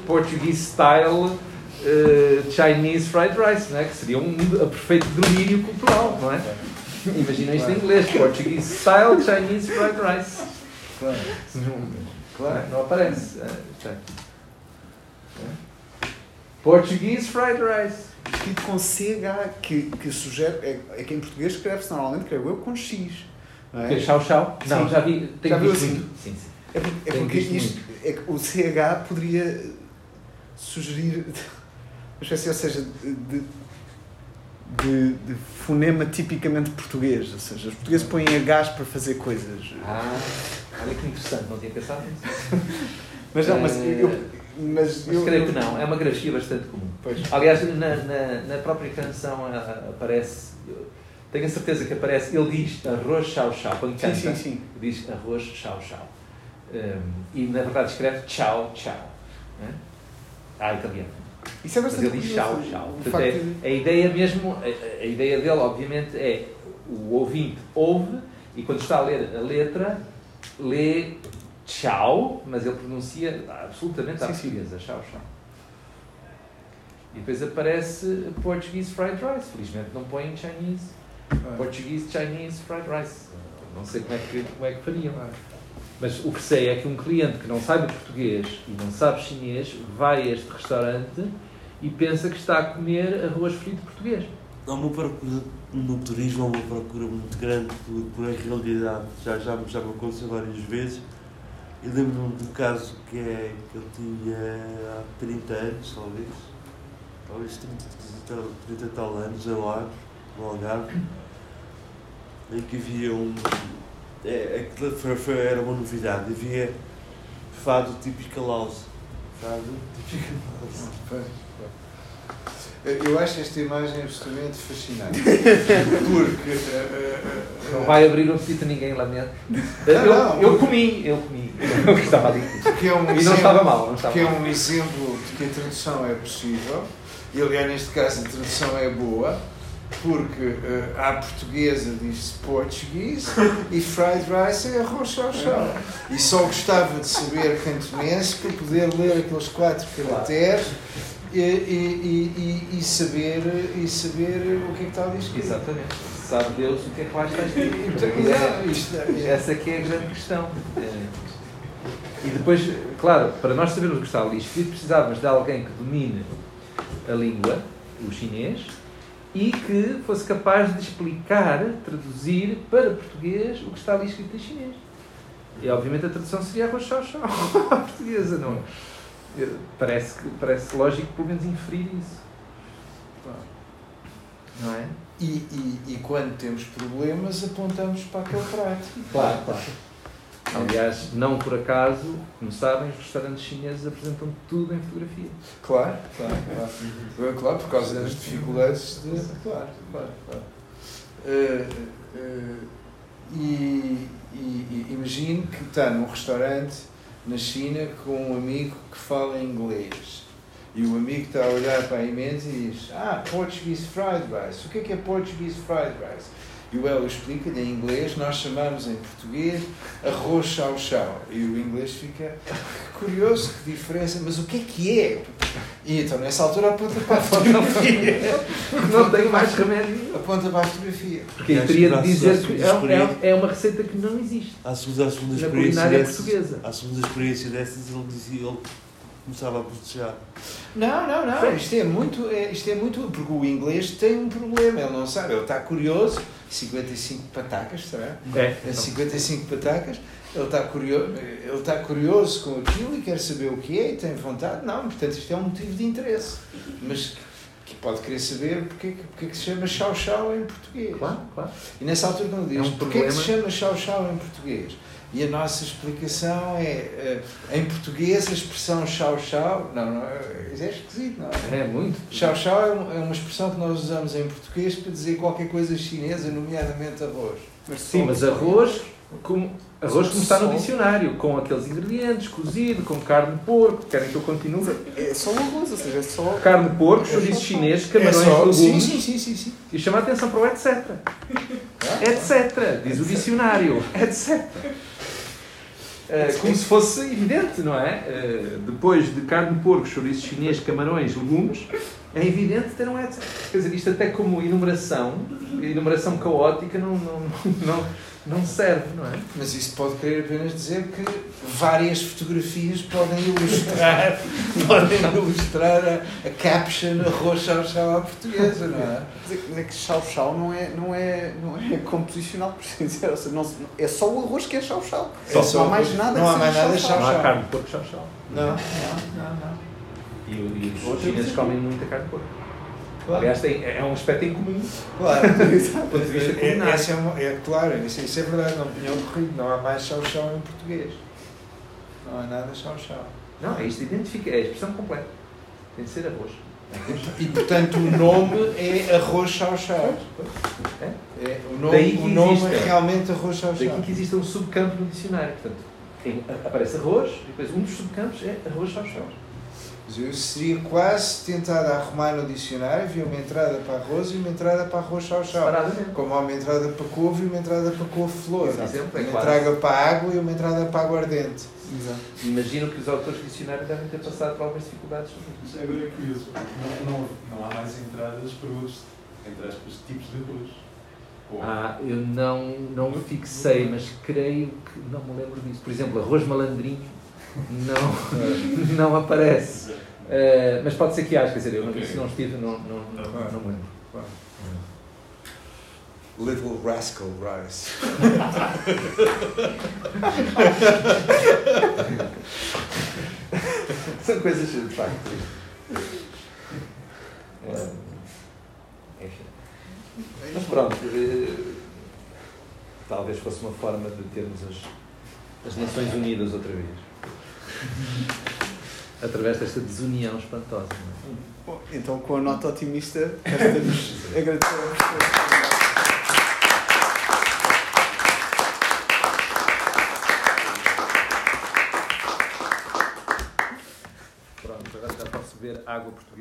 [SPEAKER 2] Portuguese style eh, Chinese fried rice, não é? que seria um, um perfeito delírio cultural, não é? Imagina isto em inglês, Portuguese style Chinese fried rice.
[SPEAKER 3] Claro.
[SPEAKER 2] Não,
[SPEAKER 3] Claro.
[SPEAKER 2] não aparece. eh, tem. É. Portuguese fried rice.
[SPEAKER 1] Escrito com CH, que, que sugere. É, é que em português escreve-se normalmente, creio eu, com X. Não é?
[SPEAKER 2] É chau chau? Não,
[SPEAKER 1] Sim.
[SPEAKER 2] já vi. Tenho
[SPEAKER 1] Já viu assim?
[SPEAKER 2] muito. Sim, sim.
[SPEAKER 1] É porque, é porque isto, é que o CH poderia sugerir uma espécie, ou seja, de, de, de fonema tipicamente português. Ou seja, os portugueses põem Hs para fazer coisas.
[SPEAKER 2] Ah, olha que interessante, não tinha pensado nisso.
[SPEAKER 1] Mas não, mas
[SPEAKER 2] Eh,
[SPEAKER 1] eu. Mas,
[SPEAKER 2] Mas
[SPEAKER 1] eu,
[SPEAKER 2] creio
[SPEAKER 1] eu-
[SPEAKER 2] que não, é uma grafia bastante comum.
[SPEAKER 1] Pois.
[SPEAKER 2] Aliás, na, na, na própria canção ah, aparece, tenho a certeza que aparece, ele diz arroz chau chau, quando
[SPEAKER 1] Sim,
[SPEAKER 2] canta,
[SPEAKER 1] sim, sim.
[SPEAKER 2] diz arroz chau chau. Um, e na verdade escreve tchau tchau. Né? Ah, italiano.
[SPEAKER 1] Isso é
[SPEAKER 2] Mas
[SPEAKER 1] bastante
[SPEAKER 2] ele diz tchau.
[SPEAKER 1] o
[SPEAKER 2] Portanto, é-
[SPEAKER 1] de-
[SPEAKER 2] a ideia mesmo, a, a- ideia dele, obviamente, é o ouvinte ouve e quando está a ler a letra, lê tchau, mas ele pronuncia absolutamente à portuguesa, tchau, tchau. E depois aparece Portuguese Fried Rice. Felizmente não põe em Chinese. Portuguese Chinese Fried Rice. Não sei como é que, como é que fariam. Mas o que sei é que um cliente que não sabe português e não sabe chinês vai a este restaurante e pensa que está a comer arroz frito português.
[SPEAKER 5] Há uma procura no turismo, há uma procura muito grande por, por a realidade. Já, já, já me aconteceu várias vezes. Eu lembro-me de um caso que, é, que eu tinha há 30 anos, talvez. Talvez 30, e tal- 30 e tal anos, em Lagos, no Algarve. Em que havia um. É, aquilo foi, foi, era uma novidade. Havia fado típico house. Fado típico
[SPEAKER 3] pois. Eu acho esta imagem absolutamente fascinante. Porque. eh, eh, eh,
[SPEAKER 2] Não vai abrir o apetite a ninguém, lamento.
[SPEAKER 3] Não,
[SPEAKER 2] Eu,
[SPEAKER 3] não.
[SPEAKER 2] eu comi, eu comi. Eu que estava ali.
[SPEAKER 3] Porque é um
[SPEAKER 2] E não
[SPEAKER 3] exemplo,
[SPEAKER 2] estava mal, não estava
[SPEAKER 3] porque é
[SPEAKER 2] mal.
[SPEAKER 3] um exemplo de que a tradução é possível, e aliás, neste caso, a tradução é boa, porque eh, à portuguesa diz-se português e fried rice é arroz chau-chau. E só gostava de saber cantonês para poder ler aqueles quatro caracteres e, e, e, e, saber, e saber o que é que está ali escrito.
[SPEAKER 2] Exatamente. Sabe Deus o que é que lá está escrito. é- Essa que é a grande questão. E depois, claro, para nós sabermos o que está ali escrito, precisávamos de alguém que domine a língua, o chinês, e que fosse capaz de explicar, traduzir para português o que está ali escrito em chinês. E obviamente a tradução seria arroz chau chau à portuguesa, não é? Parece, parece lógico pelo menos inferir isso. Não é?
[SPEAKER 3] E, e, e quando temos problemas, apontamos para aquele prato.
[SPEAKER 2] Claro, claro. Aliás, não por acaso, como sabem, os restaurantes chineses apresentam tudo em fotografia.
[SPEAKER 3] Claro, claro, claro. Claro, por causa das dificuldades de. Claro, claro, claro. Uh, uh, e, e, imagine que está num restaurante na China com um amigo que fala inglês. E o amigo está a olhar para a emenda e diz: Ah, Portuguese fried rice. O que é que é Portuguese fried rice? E o Hélio explica em inglês, nós chamamos em português arroz chau-chau. E o inglês fica curioso, que diferença, mas o que é que é? E então nessa altura aponta para a fotografia.
[SPEAKER 2] Não tenho mais remédio.
[SPEAKER 3] Aponta para a fotografia.
[SPEAKER 2] Porque eu teria de dizer que é, é, uma receita que não existe.
[SPEAKER 5] À segunda, à segunda
[SPEAKER 2] Na
[SPEAKER 5] experiência
[SPEAKER 2] culinária portuguesa.
[SPEAKER 5] à segunda experiência dessas, ele dizia, ele começava a proteger.
[SPEAKER 3] Não, não, não. Isto é muito, é, isto é muito. Porque o inglês tem um problema, ele não sabe, ele está curioso. 55 patacas, será?
[SPEAKER 2] É.
[SPEAKER 3] É 55 patacas. Ele está, curioso, ele está curioso com aquilo e quer saber o que é e tem vontade. Não, portanto, isto é um motivo de interesse. Mas que pode querer saber porque, porque é que se chama chau-chau em português.
[SPEAKER 2] Claro, claro.
[SPEAKER 3] E nessa altura, quando diz
[SPEAKER 2] É um
[SPEAKER 3] porque é que se
[SPEAKER 2] problema.
[SPEAKER 3] chama chau-chau em português? E a nossa explicação é, eh, em português, a expressão chau-chau, não, não, é é esquisito, não é?
[SPEAKER 2] É muito.
[SPEAKER 3] Chau-chau é é uma expressão que nós usamos em português para dizer qualquer coisa chinesa, nomeadamente arroz.
[SPEAKER 2] Sim, mas arroz, como, arroz como está no
[SPEAKER 1] Só-
[SPEAKER 2] dicionário, com aqueles ingredientes, cozido, com carne de porco. Querem que eu continue?
[SPEAKER 1] É só o arroz, ou seja, é só.
[SPEAKER 2] Carne de porco, chouriço chinês,
[SPEAKER 3] É
[SPEAKER 2] camarões,
[SPEAKER 3] só- sim,
[SPEAKER 2] legumes.
[SPEAKER 3] sim, sim, sim, sim.
[SPEAKER 2] E chama a atenção para o etc. Etc. Diz o dicionário. Etc. Eh, como se fosse evidente, não é? Eh, depois de carne de porco, chouriço chinês, camarões, legumes, é evidente ter um etc. Quer dizer, isto até como enumeração, enumeração caótica não, não, não, não serve, não é?
[SPEAKER 3] Mas isso pode querer apenas dizer que várias fotografias podem ilustrar, podem ilustrar a, a caption arroz chau-chau à portuguesa, não é?
[SPEAKER 1] Mas é, é que chau-chau não é, não, é, não é composicional, por assim dizer. Ou seja, não, é só o arroz que é chau-chau.
[SPEAKER 3] É só
[SPEAKER 1] não há mais
[SPEAKER 3] arroz.
[SPEAKER 1] nada
[SPEAKER 3] Não há mais nada
[SPEAKER 1] chau-chau.
[SPEAKER 2] Não há carne de porco, chau, chau.
[SPEAKER 3] Não, não, não, não.
[SPEAKER 2] E, e os chineses comem muita carne de porco.
[SPEAKER 3] Claro.
[SPEAKER 2] Aliás, tem, é um aspecto em comum.
[SPEAKER 3] Claro.
[SPEAKER 2] Do ponto de vista
[SPEAKER 3] É,
[SPEAKER 2] culinário.
[SPEAKER 3] é, uma- é claro, isso, isso é verdade, não tinha ocorrido. Não há mais chau-chau em português. Não há nada chau-chau.
[SPEAKER 2] Não, é isto identifica, é a expressão completa. Tem de ser arroz.
[SPEAKER 3] E portanto o nome é arroz chau-chau.
[SPEAKER 2] É?
[SPEAKER 3] É, o
[SPEAKER 2] Daí
[SPEAKER 3] nome, o nome
[SPEAKER 2] existe.
[SPEAKER 3] é realmente arroz chau-chau.
[SPEAKER 2] que existe um subcampo no dicionário. Portanto, tem- aparece arroz, e depois um dos subcampos é arroz chau chau.
[SPEAKER 3] Mas eu seria quase tentado a arrumar no dicionário, havia uma entrada para arroz e uma entrada para arroz chau-chau.
[SPEAKER 2] Separadamente.
[SPEAKER 3] Como há uma entrada para couve e uma entrada para couve-flor.
[SPEAKER 2] Por exemplo, é
[SPEAKER 3] Uma
[SPEAKER 2] quase.
[SPEAKER 3] entrada para água e uma entrada para aguardente.
[SPEAKER 1] Exato.
[SPEAKER 2] Imagino que os autores do dicionário devem ter passado por algumas dificuldades.
[SPEAKER 7] Mas agora é curioso, não, não, não há mais entradas para outros, entre aspas, tipos de arroz.
[SPEAKER 2] Ah, eu não, não fixei, mas creio que não me lembro disso. Por exemplo, arroz malandrinho não, não aparece. Eh, mas pode ser que haja, quer dizer, eu não,
[SPEAKER 7] Ok.
[SPEAKER 2] se não estive, não, não, não, não me lembro.
[SPEAKER 3] Little Rascal Rice.
[SPEAKER 2] São coisas de facto. Eh, enfim. Mas pronto, eh, talvez fosse uma forma de termos as, as Nações Unidas outra vez. Através desta desunião espantosa. é?
[SPEAKER 1] Bom, então, com a nota otimista, resta-nos agradecer a vocês.
[SPEAKER 2] Pronto, agora já posso beber água portuguesa.